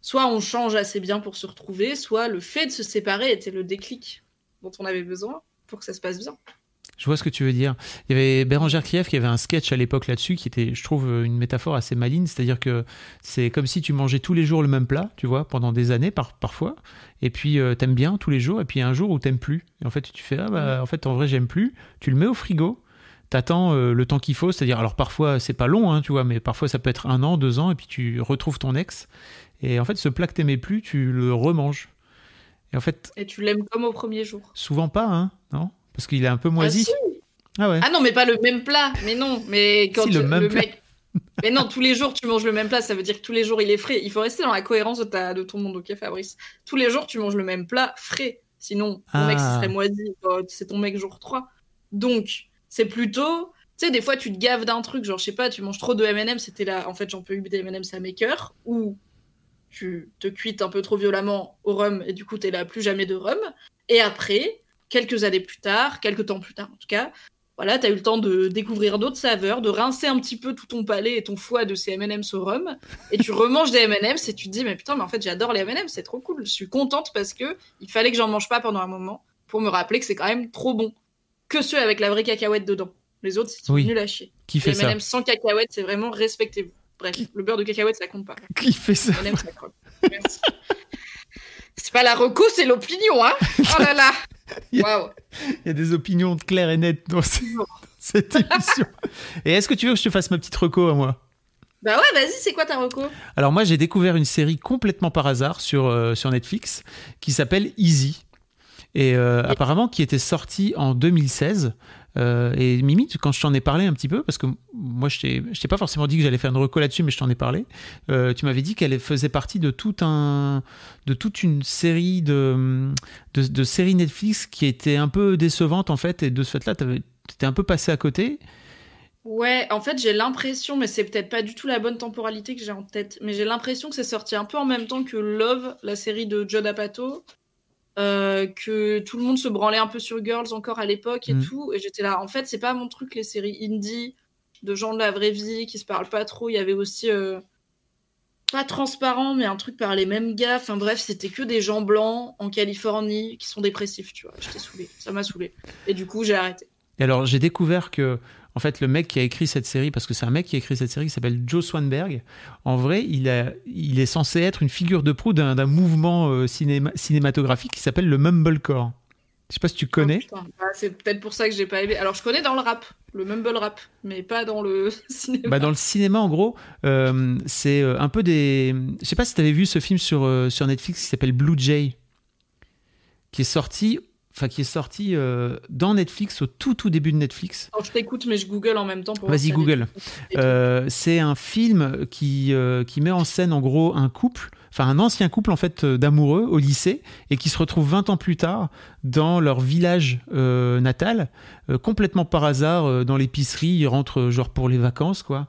soit on change assez bien pour se retrouver, soit le fait de se séparer était le déclic dont on avait besoin pour que ça se passe bien. Je vois ce que tu veux dire. Il y avait Bérangère Krief qui avait un sketch à l'époque là-dessus qui était, je trouve, une métaphore assez maligne. C'est-à-dire que c'est comme si tu mangeais tous les jours le même plat, tu vois, pendant des années par, parfois. Et puis euh, t'aimes bien tous les jours. Et puis il y a un jour où t'aimes plus. Et en fait, tu fais, ah bah, en fait, en vrai, j'aime plus. Tu le mets au frigo. T'attends euh, le temps qu'il faut, c'est-à-dire, alors parfois c'est pas long, hein, tu vois, mais parfois ça peut être un an, deux ans, et puis tu retrouves ton ex. Et en fait, ce plat que t'aimais plus, tu le remanges. Et en fait, Et tu l'aimes comme au premier jour. souvent pas, hein, non? Parce qu'il est un peu Ah, moisi. si. Ah ouais. Ah non, mais pas le même plat. Mais non, mais quand Si, le même plat. mec. Mais non, tous les jours tu manges le même plat, ça veut dire que tous les jours il est frais. Il faut rester dans la cohérence de, ta, de ton monde, ok Fabrice? Tous les jours tu manges le même plat frais. Sinon, ton mec Ah. serait moisi, euh, c'est ton mec jour 3. Donc, c'est plutôt. Tu sais, des fois tu te gaves d'un truc, genre je sais pas, tu manges trop de MM, c'était là, en fait j'en peux plus des MM, ça m'écœure. Ou tu te cuites un peu trop violemment au rhum et du coup t'es là plus jamais de rhum. Et après, quelques années plus tard, quelques temps plus tard en tout cas, voilà, t'as eu le temps de découvrir d'autres saveurs, de rincer un petit peu tout ton palais et ton foie de ces M&M's au rhum, et tu remanges des M&M's et tu te dis mais putain mais en fait j'adore les M&M's, c'est trop cool, je suis contente parce que il fallait que j'en mange pas pendant un moment pour me rappeler que c'est quand même trop bon, que ceux avec la vraie cacahuète dedans. Les autres sont Oui. nuls à chier. Qui Les fait ça M&M's sans cacahuète c'est vraiment respectez-vous. Bref, le beurre de cacahuète ça compte pas. Qui fait ça M&M's ça. Merci. C'est pas la reco, c'est l'opinion, hein. Oh là là. Waouh. Il y a des opinions claires et nettes dans cette émission. Et est-ce que tu veux que je te fasse ma petite reco à moi? Bah ouais, vas-y, c'est quoi ta reco? Alors moi, j'ai découvert une série complètement par hasard sur, euh, sur Netflix qui s'appelle Easy. Et euh, apparemment qui était sortie en 2016. Euh, et Mimi, quand je t'en ai parlé un petit peu, parce que moi je t'ai pas forcément dit que j'allais faire une reco là-dessus, mais je t'en ai parlé, euh, tu m'avais dit qu'elle faisait partie de, toute une série de, séries Netflix qui était un peu décevante en fait, et de ce fait-là, tu étais un peu passé à côté. Ouais, en fait, j'ai l'impression, mais c'est peut-être pas du tout la bonne temporalité que j'ai en tête, mais j'ai l'impression que c'est sorti un peu en même temps que Love, la série de Judd Apatow, euh, que tout le monde se branlait un peu sur Girls encore à l'époque et Mm. tout, et j'étais là, en fait, c'est pas mon truc, les séries indie, de gens de la vraie vie, qui se parlent pas trop, il y avait aussi... euh, Pas transparent, mais un truc par les mêmes gars. Enfin bref, c'était que des gens blancs en Californie qui sont dépressifs, tu vois. J'étais saoulée. Ça m'a saoulée. Et du coup, j'ai arrêté. Et alors, j'ai découvert que, en fait, le mec qui a écrit cette série, parce que c'est un mec qui a écrit cette série qui s'appelle Joe Swanberg, en vrai, il, a, il est censé être une figure de proue d'un mouvement euh, cinéma- cinématographique qui s'appelle le Mumblecore. Je sais pas si tu connais. Oh. Bah, c'est peut-être pour ça que j'ai pas aimé. Alors, je connais dans le rap, le mumble rap, mais pas dans le cinéma. Bah, dans le cinéma, en gros, euh, c'est euh, un peu des. Je sais pas si tu avais vu ce film sur, euh, sur Netflix qui s'appelle Blue Jay. qui est sorti, enfin qui est sorti euh, dans Netflix au tout tout début de Netflix. Alors, je t'écoute, mais je google en même temps. Vas-y, Google. Euh, c'est un film qui, euh, qui met en scène en gros un couple, enfin un ancien couple en fait d'amoureux au lycée et qui se retrouve 20 ans plus tard dans leur village natal, complètement par hasard dans l'épicerie, ils rentrent genre pour les vacances quoi.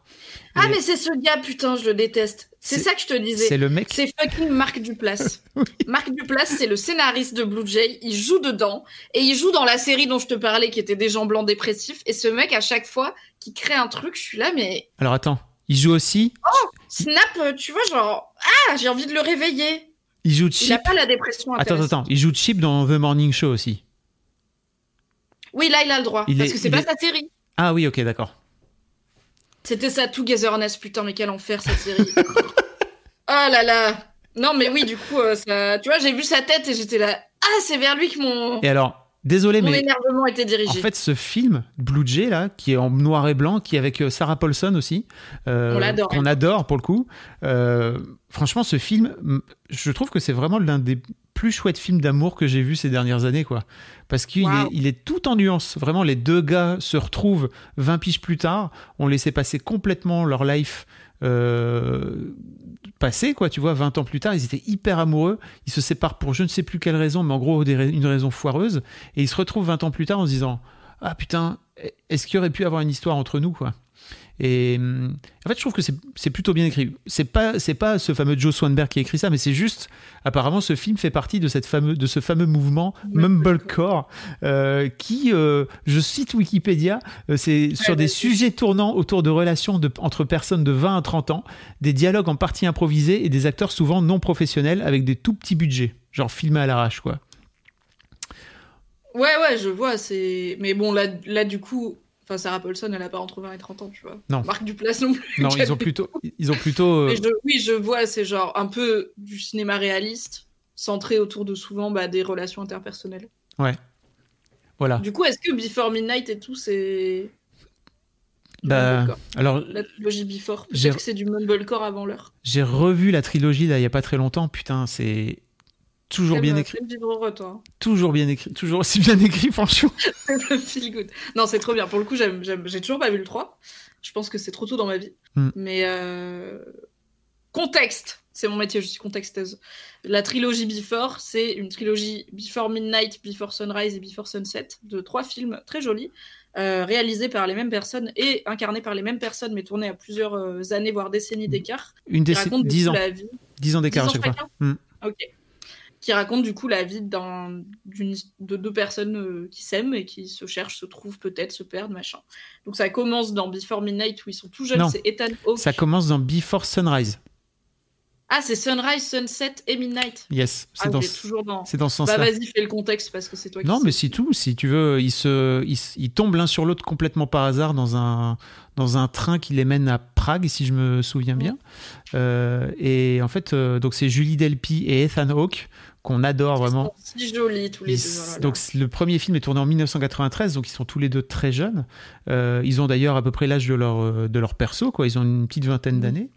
Ah, Et mais c'est ce gars, putain, je le déteste. C'est ça que je te disais. c'est le mec. C'est fucking Marc Duplass. Marc Duplass, c'est le scénariste de Blue Jay. Il joue dedans et il joue dans la série dont je te parlais, qui était des gens blancs dépressifs. Et ce mec, à chaque fois, qui crée un truc, je suis là, mais Alors attends, il joue aussi, Snap, euh, tu vois, genre, ah, j'ai envie de le réveiller. il joue Il Chip. a pas la dépression. Attends, attends, il joue Chip dans The Morning Show aussi. Oui, là, il a le droit. Il parce est- que c'est il pas est- sa série. Ah oui, ok, d'accord. C'était ça, Togetherness, putain, mais quel enfer cette série. oh là là. Non, mais oui, du coup, euh, ça... tu vois, j'ai vu sa tête et j'étais là. Ah, c'est vers lui que mon, Et alors, désolé, mon mais énervement était dirigé. En fait, ce film, Blue Jay, là, qui est en noir et blanc, qui est avec euh, Sarah Paulson aussi, euh, On qu'on adore pour le coup. euh, franchement, ce film, je trouve que c'est vraiment l'un des plus chouettes films d'amour que j'ai vu ces dernières années, quoi. Parce qu'il est, il est tout en nuances. Vraiment, les deux gars se retrouvent 20 piges plus tard, ont laissé passer complètement leur life. Euh, passé quoi tu vois 20 ans plus tard ils étaient hyper amoureux ils se séparent pour je ne sais plus quelle raison mais en gros une raison foireuse et ils se retrouvent 20 ans plus tard en se disant ah putain, est-ce qu'il y aurait pu avoir une histoire entre nous quoi? Et hum, en fait, je trouve que c'est plutôt bien écrit. C'est pas c'est pas ce fameux Joe Swanberg qui a écrit ça, mais c'est juste apparemment ce film fait partie de cette fameux de ce fameux mouvement mumblecore euh, qui, euh, je cite Wikipédia, euh, c'est sur des sujets tournant autour de relations de, entre personnes de 20 à 30 ans, des dialogues en partie improvisés et des acteurs souvent non professionnels avec des tout petits budgets, genre filmés à l'arrache quoi. Ouais, ouais, je vois, c'est. Mais bon, là, là du coup, enfin, Sarah Paulson, elle a pas entre 20 et 30 ans, tu vois. Non. Marc Duplass non plus. Non, ils ont plutôt ils ont plutôt euh, je- oui, je vois, c'est genre un peu du cinéma réaliste, centré autour de souvent bah, des relations interpersonnelles. voilà. Du coup, est-ce que Before Midnight et tout, c'est. Bah, alors La trilogie Before. Peut-être que c'est du mumblecore avant l'heure. j'ai revu la trilogie là il y a pas très longtemps, putain, c'est toujours T'aimes, bien euh, écrit, toi. hein. toujours bien écrit, toujours aussi bien écrit franchement. Le feel good. Non, c'est trop bien. Pour le coup, j'ai toujours pas vu le 3. Je pense que c'est trop tôt dans ma vie. Hmm. Mais euh, contexte, c'est mon métier, je suis contexteuse. La trilogie Before, c'est une trilogie Before Midnight, Before Sunrise et Before Sunset, de trois films très jolis, euh, réalisés par les mêmes personnes et incarnés par les mêmes personnes, mais tournés à plusieurs euh, années, voire décennies d'écart. Une décennie, racontent du 10 coup ans, 10 ans d'écart à 10 ans chaque fois. Hmm. Ok. Qui raconte du coup la vie d'un- d'une his- de deux personnes euh, qui s'aiment et qui se cherchent, se trouvent peut-être, se perdent, machin. Donc ça commence dans Before Midnight où ils sont tout jeunes, Non. c'est Ethan Hawke. Ça commence dans Before Sunrise. Ah, c'est Sunrise, Sunset et Midnight. Yes, c'est Ah, dans, toujours dans. c'est dans ce Bah sens-là. vas-y, fais le contexte parce que c'est toi qui non, mais c'est tout. Si tu veux, ils, se, ils, ils tombent l'un sur l'autre complètement par hasard dans un, dans un train qui les mène à Prague, si je me souviens bien. Euh, et en fait, euh, donc c'est Julie Delpy et Ethan Hawke qu'on adore Ils vraiment. sont si jolis tous les Ils- deux. oh donc le premier film est tourné en 1993, donc ils sont tous les deux très jeunes. Euh, ils ont d'ailleurs à peu près l'âge de leur euh, de leur perso, quoi. Ils ont une petite vingtaine Mhm. d'années.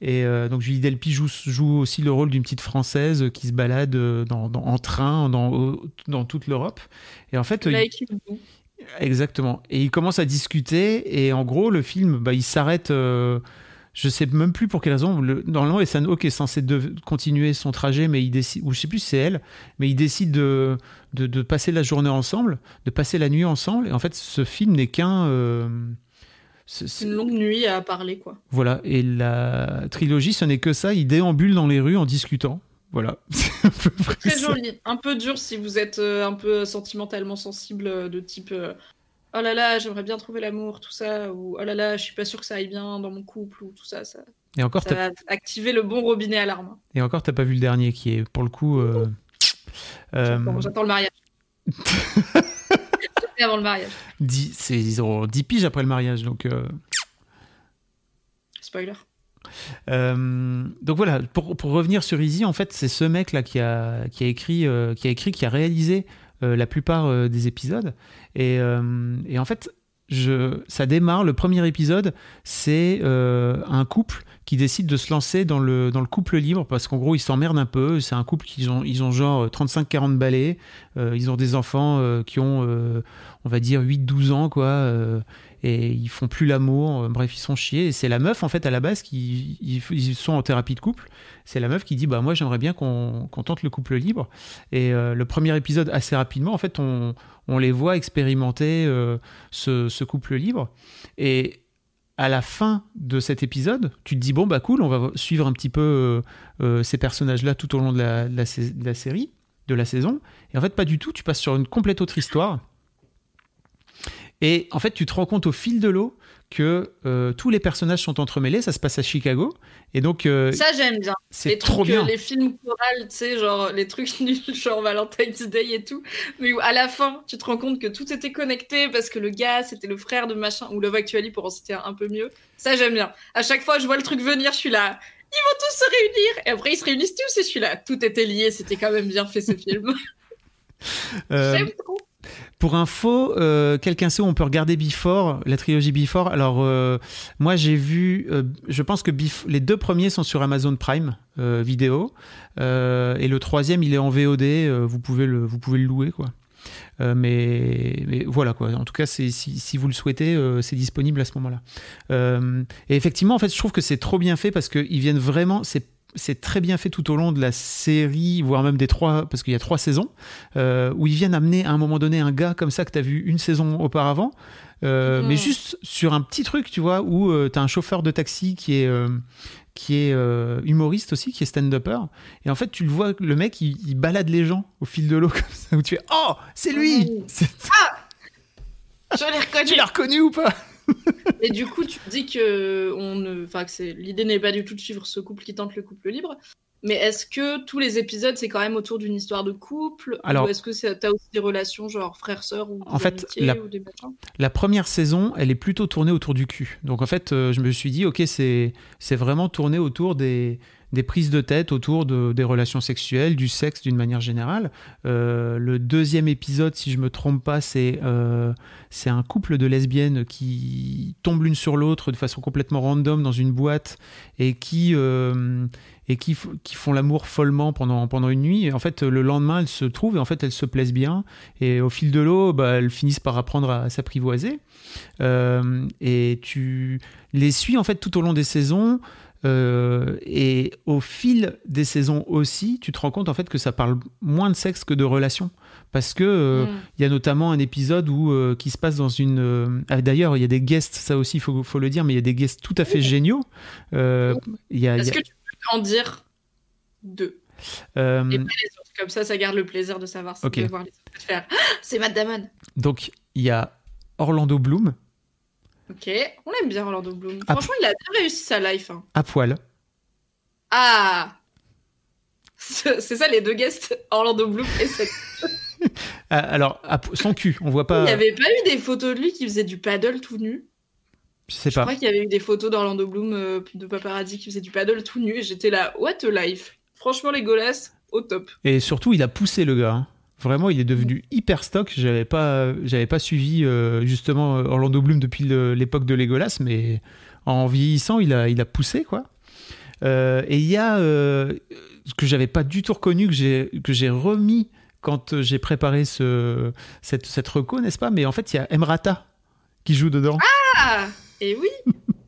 Et euh, donc Julie Delpy joue, joue aussi le rôle d'une petite française qui se balade dans, dans- en train dans, dans toute l'Europe. Et en fait, Là, il- exactement. Et ils commencent à discuter et en gros le film, bah, il s'arrête. euh, je sais même plus pour quelle raison. Le, normalement, Hawke est censé de- continuer son trajet, mais il décide, ou je sais plus si c'est elle, mais il décide de, de, de passer la journée ensemble, de passer la nuit ensemble. Et en fait, ce film n'est qu'un. euh, une longue nuit à parler, quoi. voilà. Et la trilogie, ce n'est que ça. Il déambule dans les rues en discutant. Voilà. Très joli. Un peu dur si vous êtes euh, un peu sentimentalement sensible, euh, de type euh, oh là là, j'aimerais bien trouver l'amour, tout ça, ou oh là là, je suis pas sûr que ça aille bien dans mon couple, ou tout ça. Ça, Et encore, ça t'as, va activer le bon robinet à larmes. et encore, t'as pas vu le dernier qui est pour le coup. euh, euh, J'attends j'attends le mariage. Avant le mariage. dix- c'est, ils auront 10 piges après le mariage. Donc. euh, Spoiler. Euh, donc voilà, pour, pour revenir sur Easy, en fait, c'est ce mec-là qui a, qui a écrit, euh, qui a écrit, qui a réalisé euh, la plupart euh, des épisodes. Et, euh, et en fait, je, ça démarre. Le premier épisode, c'est euh, un couple qui décident de se lancer dans le, couple libre parce qu'en gros, ils s'emmerdent un peu. C'est un couple qui ont, ils ont genre 35-40 balais. Euh, ils ont des enfants euh, qui ont, euh, on va dire, 8-12 ans, quoi. euh, et ils font plus l'amour. euh, bref, ils sont chiés. Et c'est la meuf, en fait, à la base, qui ils sont en thérapie de couple. C'est la meuf qui dit Bah, moi, j'aimerais bien qu'on qu'on tente le couple libre. Et euh, le premier épisode, assez rapidement, en fait, on, on les voit expérimenter euh, ce, couple libre. Et à la fin de cet épisode, tu te dis bon bah cool, on va suivre un petit peu euh, ces personnages-là tout au long de la, de la de la série, de la saison. Et en fait, pas du tout. Tu passes sur une complète autre histoire. Et en fait, tu te rends compte au fil de l'eau que euh, tous les personnages sont entremêlés. Ça se passe à Chicago. Et donc, euh, Ça, j'aime bien. c'est trop trucs, euh, bien. les films chorales, tu sais, genre les trucs nuls, genre Valentine's Day et tout, mais où à la fin, tu te rends compte que tout était connecté parce que le gars, c'était le frère de machin, ou Love Actually pour en citer un, un peu mieux. Ça, j'aime bien. À chaque fois, je vois le truc venir, je suis là, ils vont tous se réunir, et après, ils se réunissent tous, et je suis là, tout était lié, c'était quand même bien fait ce film. Euh, J'aime trop. Pour info, euh, quelqu'un sait où on peut regarder Before, la trilogie Before. Alors, euh, moi, j'ai vu, euh, je pense que les deux premiers sont sur Amazon Prime vidéo, et le troisième, il est en VOD. vous pouvez le, vous pouvez le louer, quoi. Mais, voilà quoi. En tout cas, si, vous le souhaitez, c'est disponible à ce moment-là. Et effectivement, en fait, je trouve que c'est trop bien fait parce qu'ils viennent vraiment. C'est c'est très bien fait tout au long de la série, voire même des trois, parce qu'il y a trois saisons, euh, où ils viennent amener à un moment donné un gars comme ça que tu as vu une saison auparavant, euh, Mhm. mais juste sur un petit truc, tu vois, où tu as un chauffeur de taxi qui est, euh, qui est euh, humoriste aussi, qui est stand-upper, et en fait, tu le vois, le mec, il, il balade les gens au fil de l'eau comme ça, où tu fais Oh, c'est lui. C'est- Je l'ai reconnu. Tu l'as reconnu ou pas? Et du coup, tu dis que on ne, enfin que c'est l'idée n'est pas du tout de suivre ce couple qui tente le couple libre. Mais est-ce que tous les épisodes c'est quand même autour d'une histoire de couple? Alors- ou est-ce que c'est- t'as aussi des relations genre frères-sœurs ou En des fait, la- ou des La première saison, elle est plutôt tournée autour du cul. Donc en fait, euh, je me suis dit, ok, c'est c'est vraiment tourné autour des, des prises de tête, autour de, des relations sexuelles, du sexe d'une manière générale. Euh, le deuxième épisode, si je me trompe pas, c'est euh, c'est un couple de lesbiennes qui tombent l'une sur l'autre de façon complètement random dans une boîte et qui euh, et qui, qui font l'amour follement pendant, pendant une nuit. Et en fait, le lendemain, elles se trouvent et en fait, elles se plaisent bien. Et au fil de l'eau, bah, elles finissent par apprendre à s'apprivoiser. Euh, et tu les suis en fait tout au long des saisons. Euh, et au fil des saisons aussi, tu te rends compte en fait que ça parle moins de sexe que de relations. Parce que euh, Mm. il y a notamment un épisode où, euh, qui se passe dans une. ah, D'ailleurs, il y a des guests, ça aussi, il faut, faut le dire, mais il y a des guests tout à fait géniaux. Est-ce a- que tu peux en dire deux? Et pas les autres Comme ça, ça garde le plaisir de savoir si Ok. de voir les autres faire. Ah, c'est Matt Damon. donc, il y a Orlando Bloom Ok, on aime bien Orlando Bloom. Franchement, il a bien réussi sa life. hein. à poil. Ah C'est ça les deux guests, Orlando Bloom et cette. Ah, alors, à son cul, on voit Il pas. n'y avait pas eu des photos de lui qui faisait du paddle tout nu? Je sais Je pas. crois qu'il y avait eu des photos d'Orlando Bloom euh, de paparazzi qui faisait du paddle tout nu et j'étais là, what a life. Franchement, les golasses, au top. Et surtout, il a poussé le gars. hein. Vraiment, il est devenu hyper stock. J'avais pas, j'avais pas suivi euh, justement Orlando Bloom depuis l'époque de Legolas, mais en vieillissant, il a, il a poussé quoi. Euh, et il y a euh, ce que j'avais pas du tout reconnu que j'ai que j'ai remis quand j'ai préparé ce cette cette reco, n'est-ce pas? Mais en fait, il y a Emrata qui joue dedans. Ah Et oui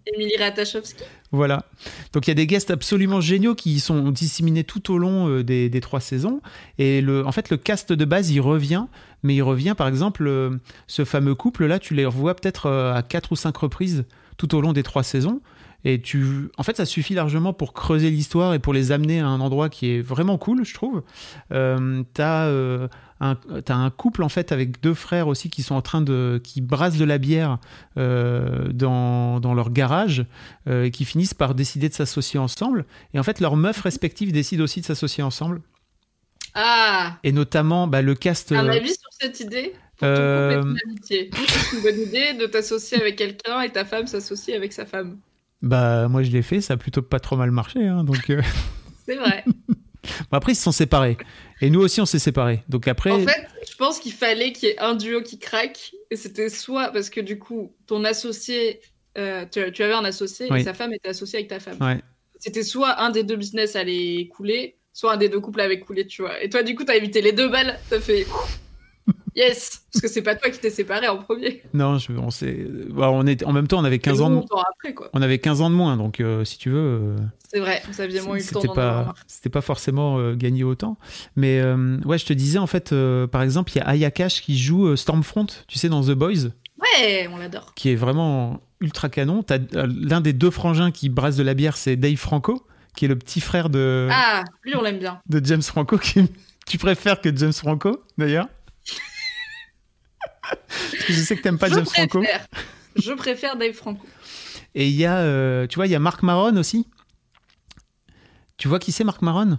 Émilie Ratajkowski. Voilà. Donc il y a des guests absolument géniaux qui sont disséminés tout au long euh, des, trois saisons. Et le, en fait, le cast de base, il revient. Mais il revient, par exemple, euh, ce fameux couple-là, tu les revois peut-être euh, à quatre ou cinq reprises tout au long des trois saisons. Et tu, en fait, ça suffit largement pour creuser l'histoire et pour les amener à un endroit qui est vraiment cool, je trouve. Un, t'as un couple en fait avec deux frères aussi qui sont en train de, qui brassent de la bière euh, dans, dans leur garage euh, et qui finissent par décider de s'associer ensemble. Et en fait, leurs meufs respectives décident aussi de s'associer ensemble. Ah Et notamment, bah, le cast. Un euh, avis sur cette idée pour Euh, ton. C'est une bonne idée de t'associer avec quelqu'un et ta femme s'associe avec sa femme. bah, moi, je l'ai fait, ça a plutôt pas trop mal marché. hein, donc, C'est vrai. bon, après, ils se sont séparés. Et nous aussi, on s'est séparés. Donc après. En fait, je pense qu'il fallait qu'il y ait un duo qui craque. Et c'était soit parce que du coup, ton associé euh, tu, tu avais un associé Oui. et sa femme était associée avec ta femme. Ouais. C'était soit un des deux business allait couler, soit un des deux couples avait coulé, tu vois. Et toi, du coup, t'as évité les deux balles, t'as fait yes, parce que c'est pas toi qui t'es séparé en premier. Non, je- on, s'est- bah, on est, en même temps, on avait 15 ans de, après, quoi. on avait 15 ans de moins, donc euh, si tu veux, euh, C'est vrai, vous aviez moins eu le temps c'était pas, pas forcément euh, gagné autant. Mais ouais, je te disais, en fait, par exemple, il y a Aya Cash qui joue Stormfront, tu sais, dans The Boys, Ouais, on l'adore. qui est vraiment ultra canon. L'un des deux frangins qui brasse de la bière, c'est Dave Franco, qui est le petit frère de, Ah, lui, on l'aime bien. de James Franco, qui tu préfères que James Franco, d'ailleurs? Parce que je sais que t'aimes pas je James Franco. préfère. Je préfère Dave Franco. Et il y a, euh, tu vois, il y a Marc Maron aussi. Tu vois qui c'est Marc Maron?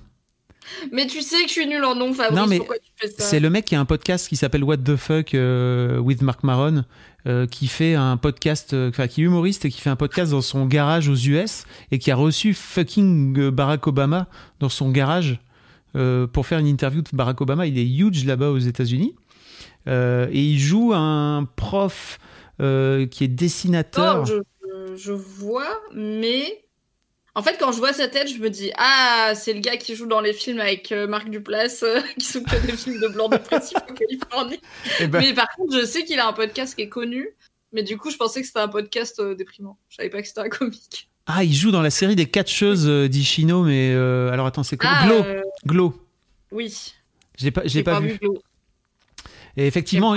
Mais tu sais que je suis nulle en nom, Fabrice. Non, mais Pourquoi tu fais ça? C'est le mec qui a un podcast qui s'appelle What the Fuck euh, with Mark Maron, euh, qui fait un podcast, enfin qui est humoriste et qui fait un podcast dans son garage aux US et qui a reçu fucking Barack Obama dans son garage pour faire une interview de Barack Obama. Il est huge là-bas aux États-Unis et il joue un prof euh, qui est dessinateur. Oh, je, je- je vois, mais en fait, quand je vois sa tête, je me dis Ah, c'est le gars qui joue dans les films avec euh, Marc Duplass, euh, qui sont que des films de blanc dépressif en Californie. Eh ben, Mais par contre, je sais qu'il a un podcast qui est connu, mais du coup, je pensais que c'était un podcast euh, déprimant. Je savais pas que c'était un comique. Ah, il joue dans la série des catcheuses euh, d'Ishino, mais euh, alors attends, c'est quoi? Ah, Glow, euh, Glow. oui. J'ai pas, j'ai pas, vu. Glow. Et effectivement,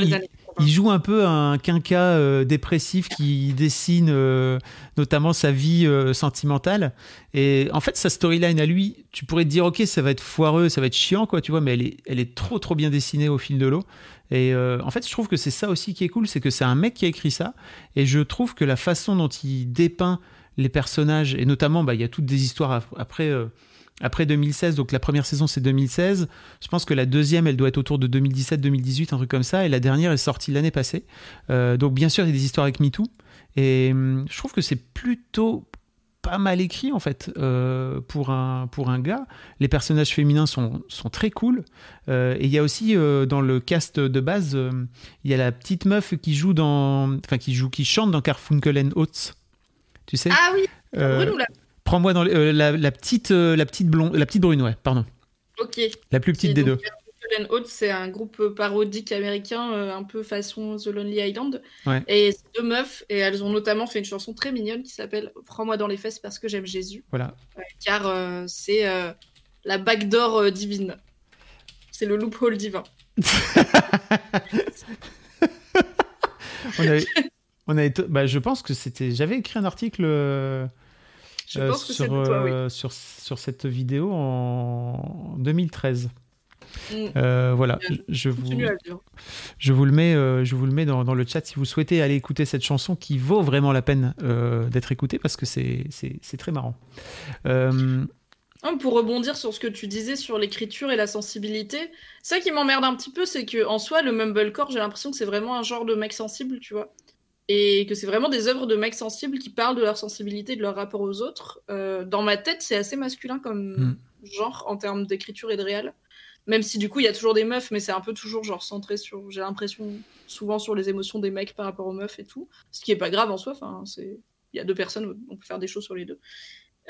Il joue un peu un quinca euh, dépressif qui dessine euh, notamment sa vie euh, sentimentale. Et en fait, sa storyline à lui, tu pourrais te dire, ok, ça va être foireux, ça va être chiant, quoi, tu vois, mais elle est, elle est trop, trop bien dessinée au fil de l'eau. Et en fait, je trouve que c'est ça aussi qui est cool, c'est que c'est un mec qui a écrit ça. Et je trouve que la façon dont il dépeint les personnages, et notamment, bah, il y a toutes des histoires ap- après. Après 2016, donc la première saison c'est 2016. Je pense que la deuxième, elle doit être autour de 2017-2018, un truc comme ça. Et la dernière est sortie l'année passée. Euh, donc bien sûr, il y a des histoires avec MeToo. Et hum, je trouve que c'est plutôt pas mal écrit en fait euh, pour, un, pour un gars. Les personnages féminins sont, sont très cool. Euh, et il y a aussi euh, dans le cast de base, il y a la petite meuf qui joue dans, enfin qui joue, qui chante dans Carfunkel Oates. Tu sais? Ah oui, Brune ou la... Prends-moi dans les- euh, la, la petite, euh, la petite blonde, la petite brune, ouais, pardon, Ok. la plus petite des deux. Colin Oates, c'est un groupe parodique américain, euh, un peu façon The Lonely Island. Ouais. Et c'est deux meufs, et elles ont notamment fait une chanson très mignonne qui s'appelle Prends-moi dans les fesses parce que j'aime Jésus. Voilà. Ouais, car euh, c'est euh, la backdoor euh, divine. C'est le loophole divin. On avait, on avait- bah, je pense que c'était. J'avais écrit un article euh, Je euh, pense que c'est sur, de toi, oui. euh, sur, sur cette vidéo en 2013. Mm. Euh, voilà, je vous, je vous le mets, euh, je vous le mets dans, dans le chat si vous souhaitez aller écouter cette chanson qui vaut vraiment la peine euh, d'être écoutée parce que c'est très marrant. Pour rebondir sur ce que tu disais sur l'écriture et la sensibilité, ça qui m'emmerde un petit peu, c'est que en soi, le mumblecore, j'ai l'impression que c'est vraiment un genre de mec sensible, tu vois. Et que c'est vraiment des œuvres de mecs sensibles qui parlent de leur sensibilité, de leur rapport aux autres. Euh, dans ma tête, c'est assez masculin comme Mm. genre en termes d'écriture et de réel. Même si du coup, il y a toujours des meufs, mais c'est un peu toujours genre centré sur, j'ai l'impression, souvent sur les émotions des mecs par rapport aux meufs et tout. Ce qui est pas grave en soi, enfin, c'est. Il y a deux personnes, on peut faire des choses sur les deux.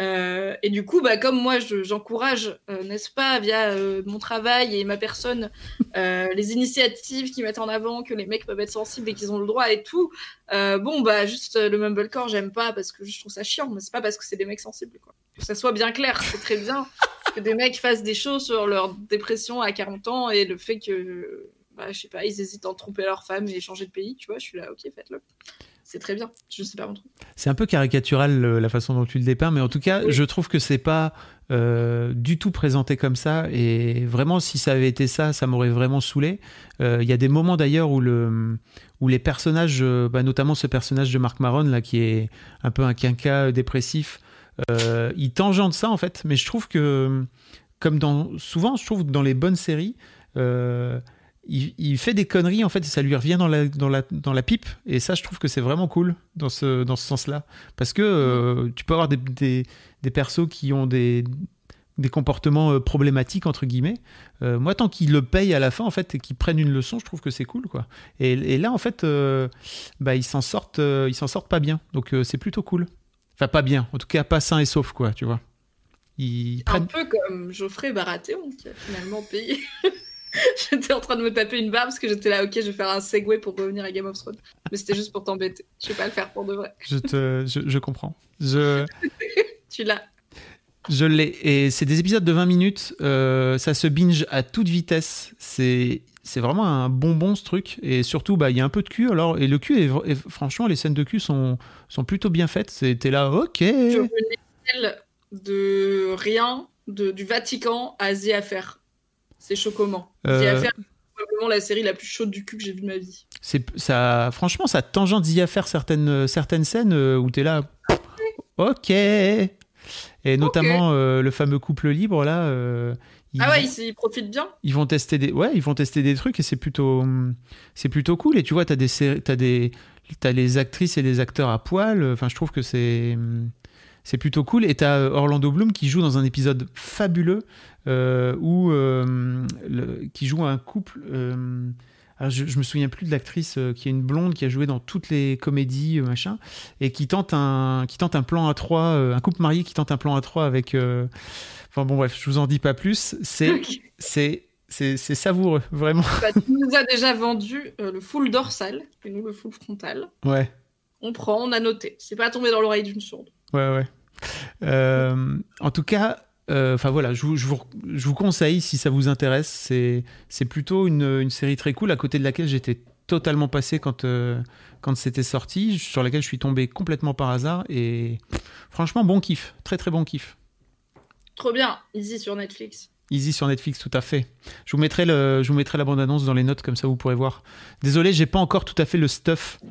Euh, et du coup, bah, comme moi, je- j'encourage, euh, n'est-ce pas, via euh, mon travail et ma personne, les initiatives qui mettent en avant que les mecs peuvent être sensibles et qu'ils ont le droit et tout. bon, bah, juste le mumblecore, j'aime pas parce que je trouve ça chiant, mais c'est pas parce que c'est des mecs sensibles, quoi. Que ça soit bien clair, c'est très bien que des mecs fassent des choses sur leur dépression à 40 ans et le fait que, bah, je sais pas, ils hésitent à tromper leur femme et changer de pays, tu vois, je suis là, ok, faites-le. C'est très bien. Je sais pas mon truc. C'est un peu caricatural la façon dont tu le dépeins, mais en tout cas, Oui. je trouve que c'est pas euh, du tout présenté comme ça. Et vraiment, si ça avait été ça, ça m'aurait vraiment saoulé. Euh, Il y a des moments d'ailleurs où, le, où les personnages, euh, bah, notamment ce personnage de Marc Maron, là, qui est un peu un quinca dépressif, euh, il tangente ça en fait. Mais je trouve que, comme dans, souvent, je trouve que dans les bonnes séries, il, il fait des conneries en fait et ça lui revient dans la, dans la, dans la pipe et ça je trouve que c'est vraiment cool dans ce, dans ce sens là parce que euh, tu peux avoir des, des, des persos qui ont des des comportements euh, problématiques entre guillemets. Euh, moi, tant qu'ils le payent à la fin, en fait, et qu'ils prennent une leçon, je trouve que c'est cool, quoi. Et, et là, en fait, bah, ils s'en sortent, ils s'en sortent pas bien. Donc, c'est plutôt cool. Enfin, pas bien. En tout cas, pas sain et sauf, quoi, tu vois. Ils Un prennent. peu comme Geoffrey Baratheon qui a finalement payé. j'étais en train de me taper une barre parce que j'étais là, ok, je vais faire un segue pour revenir à Game of Thrones. Mais c'était juste pour t'embêter. Je vais pas le faire pour de vrai. Je te, je, je comprends. Je. Tu l'as. Je l'ai. Et c'est des épisodes de 20 minutes. euh, ça se binge à toute vitesse. C'est. C'est vraiment un bonbon ce truc et surtout bah il y a un peu de cul alors et le cul est, franchement les scènes de cul sont sont plutôt bien faites c'était là ok échelle de rien, de, du Vatican à The Affair. C'est choquant. Euh, probablement la série la plus chaude du cul que j'ai vue de ma vie. c'est ça franchement ça tangente d'y faire certaines certaines scènes euh, où t'es là ok et notamment euh, le fameux couple libre là euh, ils, Ah ouais, ils, ils profitent bien. ils vont tester des ouais ils vont tester des trucs et c'est plutôt c'est plutôt cool et tu vois t'as des t'as des t'as les actrices et les acteurs à poil enfin je trouve que c'est c'est plutôt cool et t'as euh, Orlando Bloom qui joue dans un épisode fabuleux euh, où euh, le- qui joue un couple alors je, je me souviens plus de l'actrice euh, qui est une blonde qui a joué dans toutes les comédies euh, machin et qui tente un qui tente un plan à trois euh, un couple marié qui tente un plan à trois avec enfin bon bref je vous en dis pas plus c'est c'est c'est savoureux vraiment Bah, tu nous as déjà vendu le full dorsal et nous le full frontal. ouais On prend, on a noté. C'est pas tombé dans l'oreille d'une sourde. ouais ouais en tout cas euh, enfin voilà je vous, je, vous, je vous conseille si ça vous intéresse c'est c'est plutôt une, une série très cool à côté de laquelle j'étais totalement passé quand euh, quand c'était sorti sur laquelle je suis tombé complètement par hasard et franchement bon kiff très très bon kiff Trop bien, easy sur Netflix. Easy sur Netflix, tout à fait. Je vous mettrai, le, je vous mettrai la bande-annonce dans les notes, comme ça vous pourrez voir. Désolé, j'ai pas encore tout à fait le stuff euh,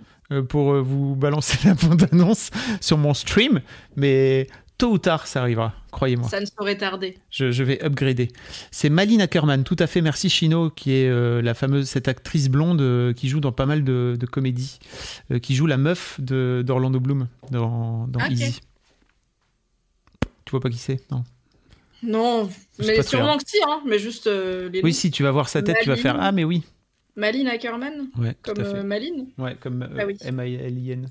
pour euh, vous balancer la bande-annonce sur mon stream, mais tôt ou tard, ça arrivera, croyez-moi. Ça ne saurait tarder. Je, je vais upgrader. C'est Malin Ackerman, tout à fait, merci Chino, qui est euh, la fameuse, cette actrice blonde euh, qui joue dans pas mal de, de comédies, euh, qui joue la meuf de- d'Orlando Bloom dans. Easy. Tu vois pas qui c'est? Non. Non, mais sûrement que si, hein, mais juste euh, les Oui, si tu vas voir sa tête, tu vas faire Ah, mais oui. Maline Ackerman, Ouais, tout comme à fait. euh, Maline. Ouais, comme euh, Ah oui. M-I-L-I-N.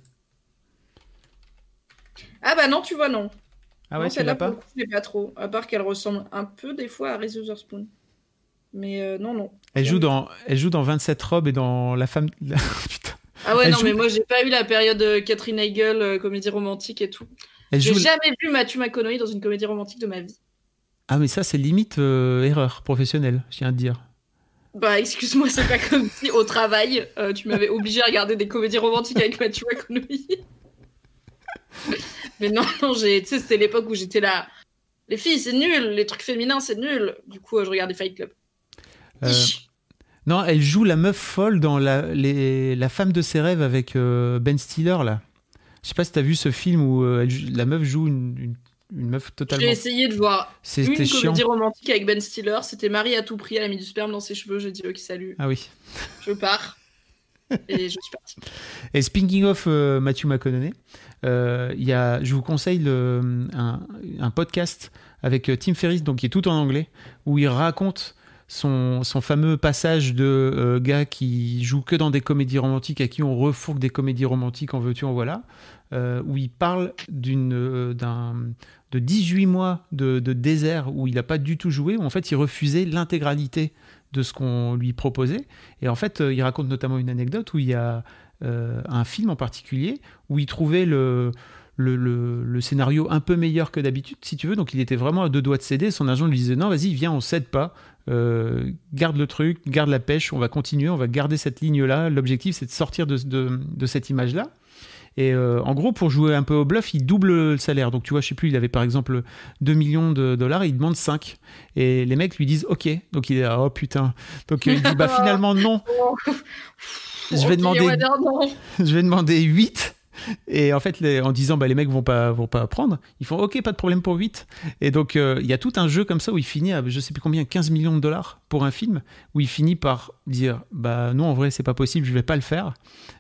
Ah bah non, tu vois, non. Ah ouais, celle-là, pas le coup, je l'ai pas trop. À part qu'elle ressemble un peu, des fois, à Reese Witherspoon. Mais euh, non, non. elle joue, dans, elle joue dans 27 robes et dans La femme. Putain. Ah ouais, Elle non, joue- mais moi, j'ai pas eu la période euh, Catherine Heigl, euh, comédie romantique et tout. Elle J'ai joue... jamais vu Matthew McConaughey dans une comédie romantique de ma vie. Ah, mais ça, c'est limite euh, erreur professionnelle, je tiens à te dire. Bah, excuse-moi, c'est pas comme si au travail, euh, tu m'avais obligé à regarder des comédies romantiques avec Matthew McConaughey. Mais non, non, j'ai, tu sais, c'était l'époque où j'étais là. Les filles, c'est nul, les trucs féminins, c'est nul. Du coup, euh, je regardais Fight Club. Euh, non, elle joue la meuf folle dans La, les... la femme de ses rêves avec euh, Ben Stiller, là. Je sais pas si t'as vu ce film où elle la meuf joue une, une, une meuf J'ai totalement. essayé de voir une C'était chiant. comédie romantique avec Ben Stiller. C'était Marie à tout prix, elle a mis du sperme dans ses cheveux. J'ai dit, ok, salut, Ah oui. je pars. Et je suis partie. Et speaking of euh, Matthew McConaughey, euh, y a, je vous conseille le- un, un podcast avec euh, Tim Ferriss, donc qui est tout en anglais, où il raconte son, son fameux passage de euh, gars qui joue que dans des comédies romantiques, à qui on refourgue des comédies romantiques, en veux-tu, en voilà, euh, où il parle d'une, euh, d'un, de 18 mois de, de désert où il n'a pas du tout joué, où en fait il refusait l'intégralité de ce qu'on lui proposait. Et en fait, il raconte notamment une anecdote où il y a un film en particulier où il trouvait le, le, le- le scénario un peu meilleur que d'habitude, si tu veux. Donc il était vraiment à deux doigts de céder. Son agent lui disait non, vas-y, viens, on cède pas. Euh, garde le truc, garde la pêche, on va continuer, on va garder cette ligne-là. L'objectif, c'est de sortir de, de- de cette image-là. Et euh, en gros, pour jouer un peu au bluff, il double le salaire. Donc tu vois, je sais plus, il avait par exemple 2 millions de dollars, il demande 5. Et les mecs lui disent OK. Donc il est là, oh putain. Donc il dit bah finalement non, Je vais demander- je vais demander 8. Et en fait, les- en disant bah, les mecs vont pas, vont pas prendre, ils font OK, pas de problème pour 8. Et donc euh, il y a tout un jeu comme ça où il finit à je sais plus combien, 15 millions de dollars pour un film, où il finit par dire bah non, en vrai, c'est pas possible, je vais pas le faire.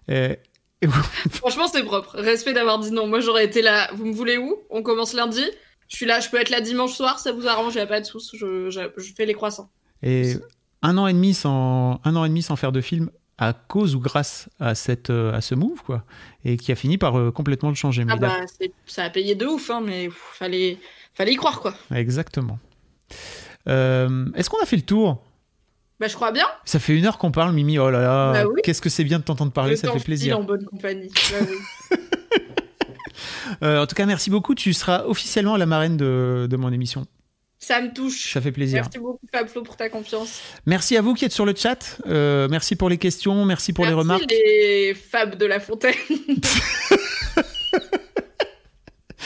Et, et Franchement, c'est propre. Respect d'avoir dit non. Moi, j'aurais été là. Vous me voulez où? On commence lundi Je suis là, je peux être là dimanche soir, ça vous arrange, il a pas de soucis, je, je, je fais les croissants. Et un an et demi sans, un an et demi sans faire de film à cause ou grâce à, cette, euh, à ce move, quoi, et qui a fini par euh, complètement le changer. Ah bah, ça a payé de ouf, hein, mais pff, fallait, fallait y croire, quoi. Exactement. Euh, Est-ce qu'on a fait le tour? Bah, je crois bien. Ça fait une heure qu'on parle, Mimi. Oh là là, Bah oui. qu'est-ce que c'est bien de t'entendre parler, Le ça fait plaisir. en bonne compagnie. Bah oui. Euh, en tout cas, merci beaucoup. Tu seras officiellement la marraine de, de mon émission. Ça me touche. Ça fait plaisir. Merci beaucoup, Fablo, pour ta confiance. Merci à vous qui êtes sur le chat. Euh, merci pour les questions, merci pour les Merci remarques. les Fab de la Fontaine.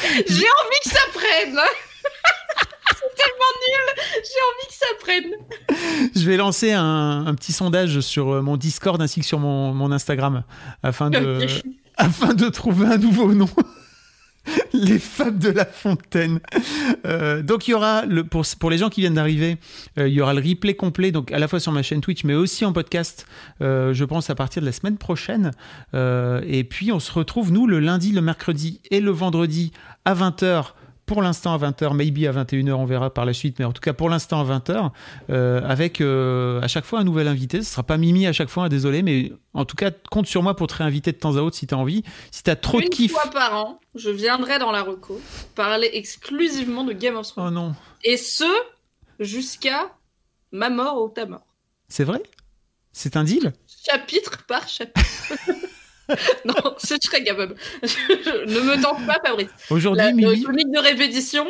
J'ai envie que ça prenne. C'est tellement nul. J'ai envie que ça prenne. Je vais lancer un, un petit sondage sur euh, mon Discord ainsi que sur mon, mon Instagram afin de, afin de trouver un nouveau nom. les fables de la fontaine. Euh, donc il y aura, le, pour, les gens qui viennent d'arriver, euh, il y aura le replay complet, donc à la fois sur ma chaîne Twitch, mais aussi en podcast, euh, je pense à partir de la semaine prochaine. Et puis on se retrouve, nous, le lundi, le mercredi et le vendredi à 20h. Pour l'instant à 20h, maybe à 21h, on verra par la suite, mais en tout cas pour l'instant à 20h, euh, avec euh, à chaque fois un nouvel invité. Ce sera pas Mimi à chaque fois, hein, désolé, mais en tout cas, compte sur moi pour te réinviter de temps à autre si tu as envie. Si tu as trop Une de kiff. fois par an, je viendrai dans la reco parler exclusivement de Game of Thrones. Oh non, Et ce, jusqu'à ma mort ou ta mort. c'est vrai? C'est un deal? Chapitre par chapitre. non, je serais capable. ne me tente pas, Fabrice. Aujourd'hui, Mimi, chronique de répétition,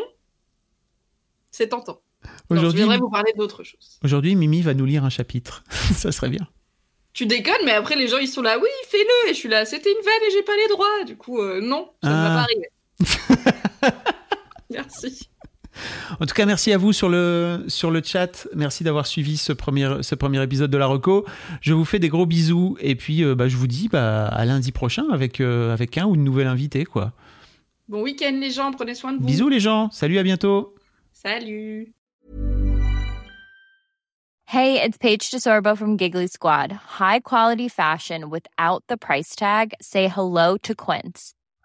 c'est tentant. Non, je aujourd'hui, viendrai vous parler d'autre chose. aujourd'hui, Mimi va nous lire un chapitre. Ça serait bien. Tu déconnes, mais après les gens ils sont là, oui, fais-le. Et je suis là, c'était une vanne et j'ai pas les droits. Du coup, euh, non, ça ne va Ah. pas arriver. Merci. En tout cas, merci à vous sur le, sur le chat. Merci d'avoir suivi ce premier, ce premier épisode de la Reco. Je vous fais des gros bisous. Et puis, euh, bah, je vous dis bah, à lundi prochain avec, euh, avec un ou une nouvelle invitée. Quoi. Bon week-end les gens, prenez soin de vous. Bisous les gens. Salut, à bientôt. Salut. Hey, it's Paige DeSorbo from Giggly Squad. High quality fashion without the price tag. Say hello to Quince.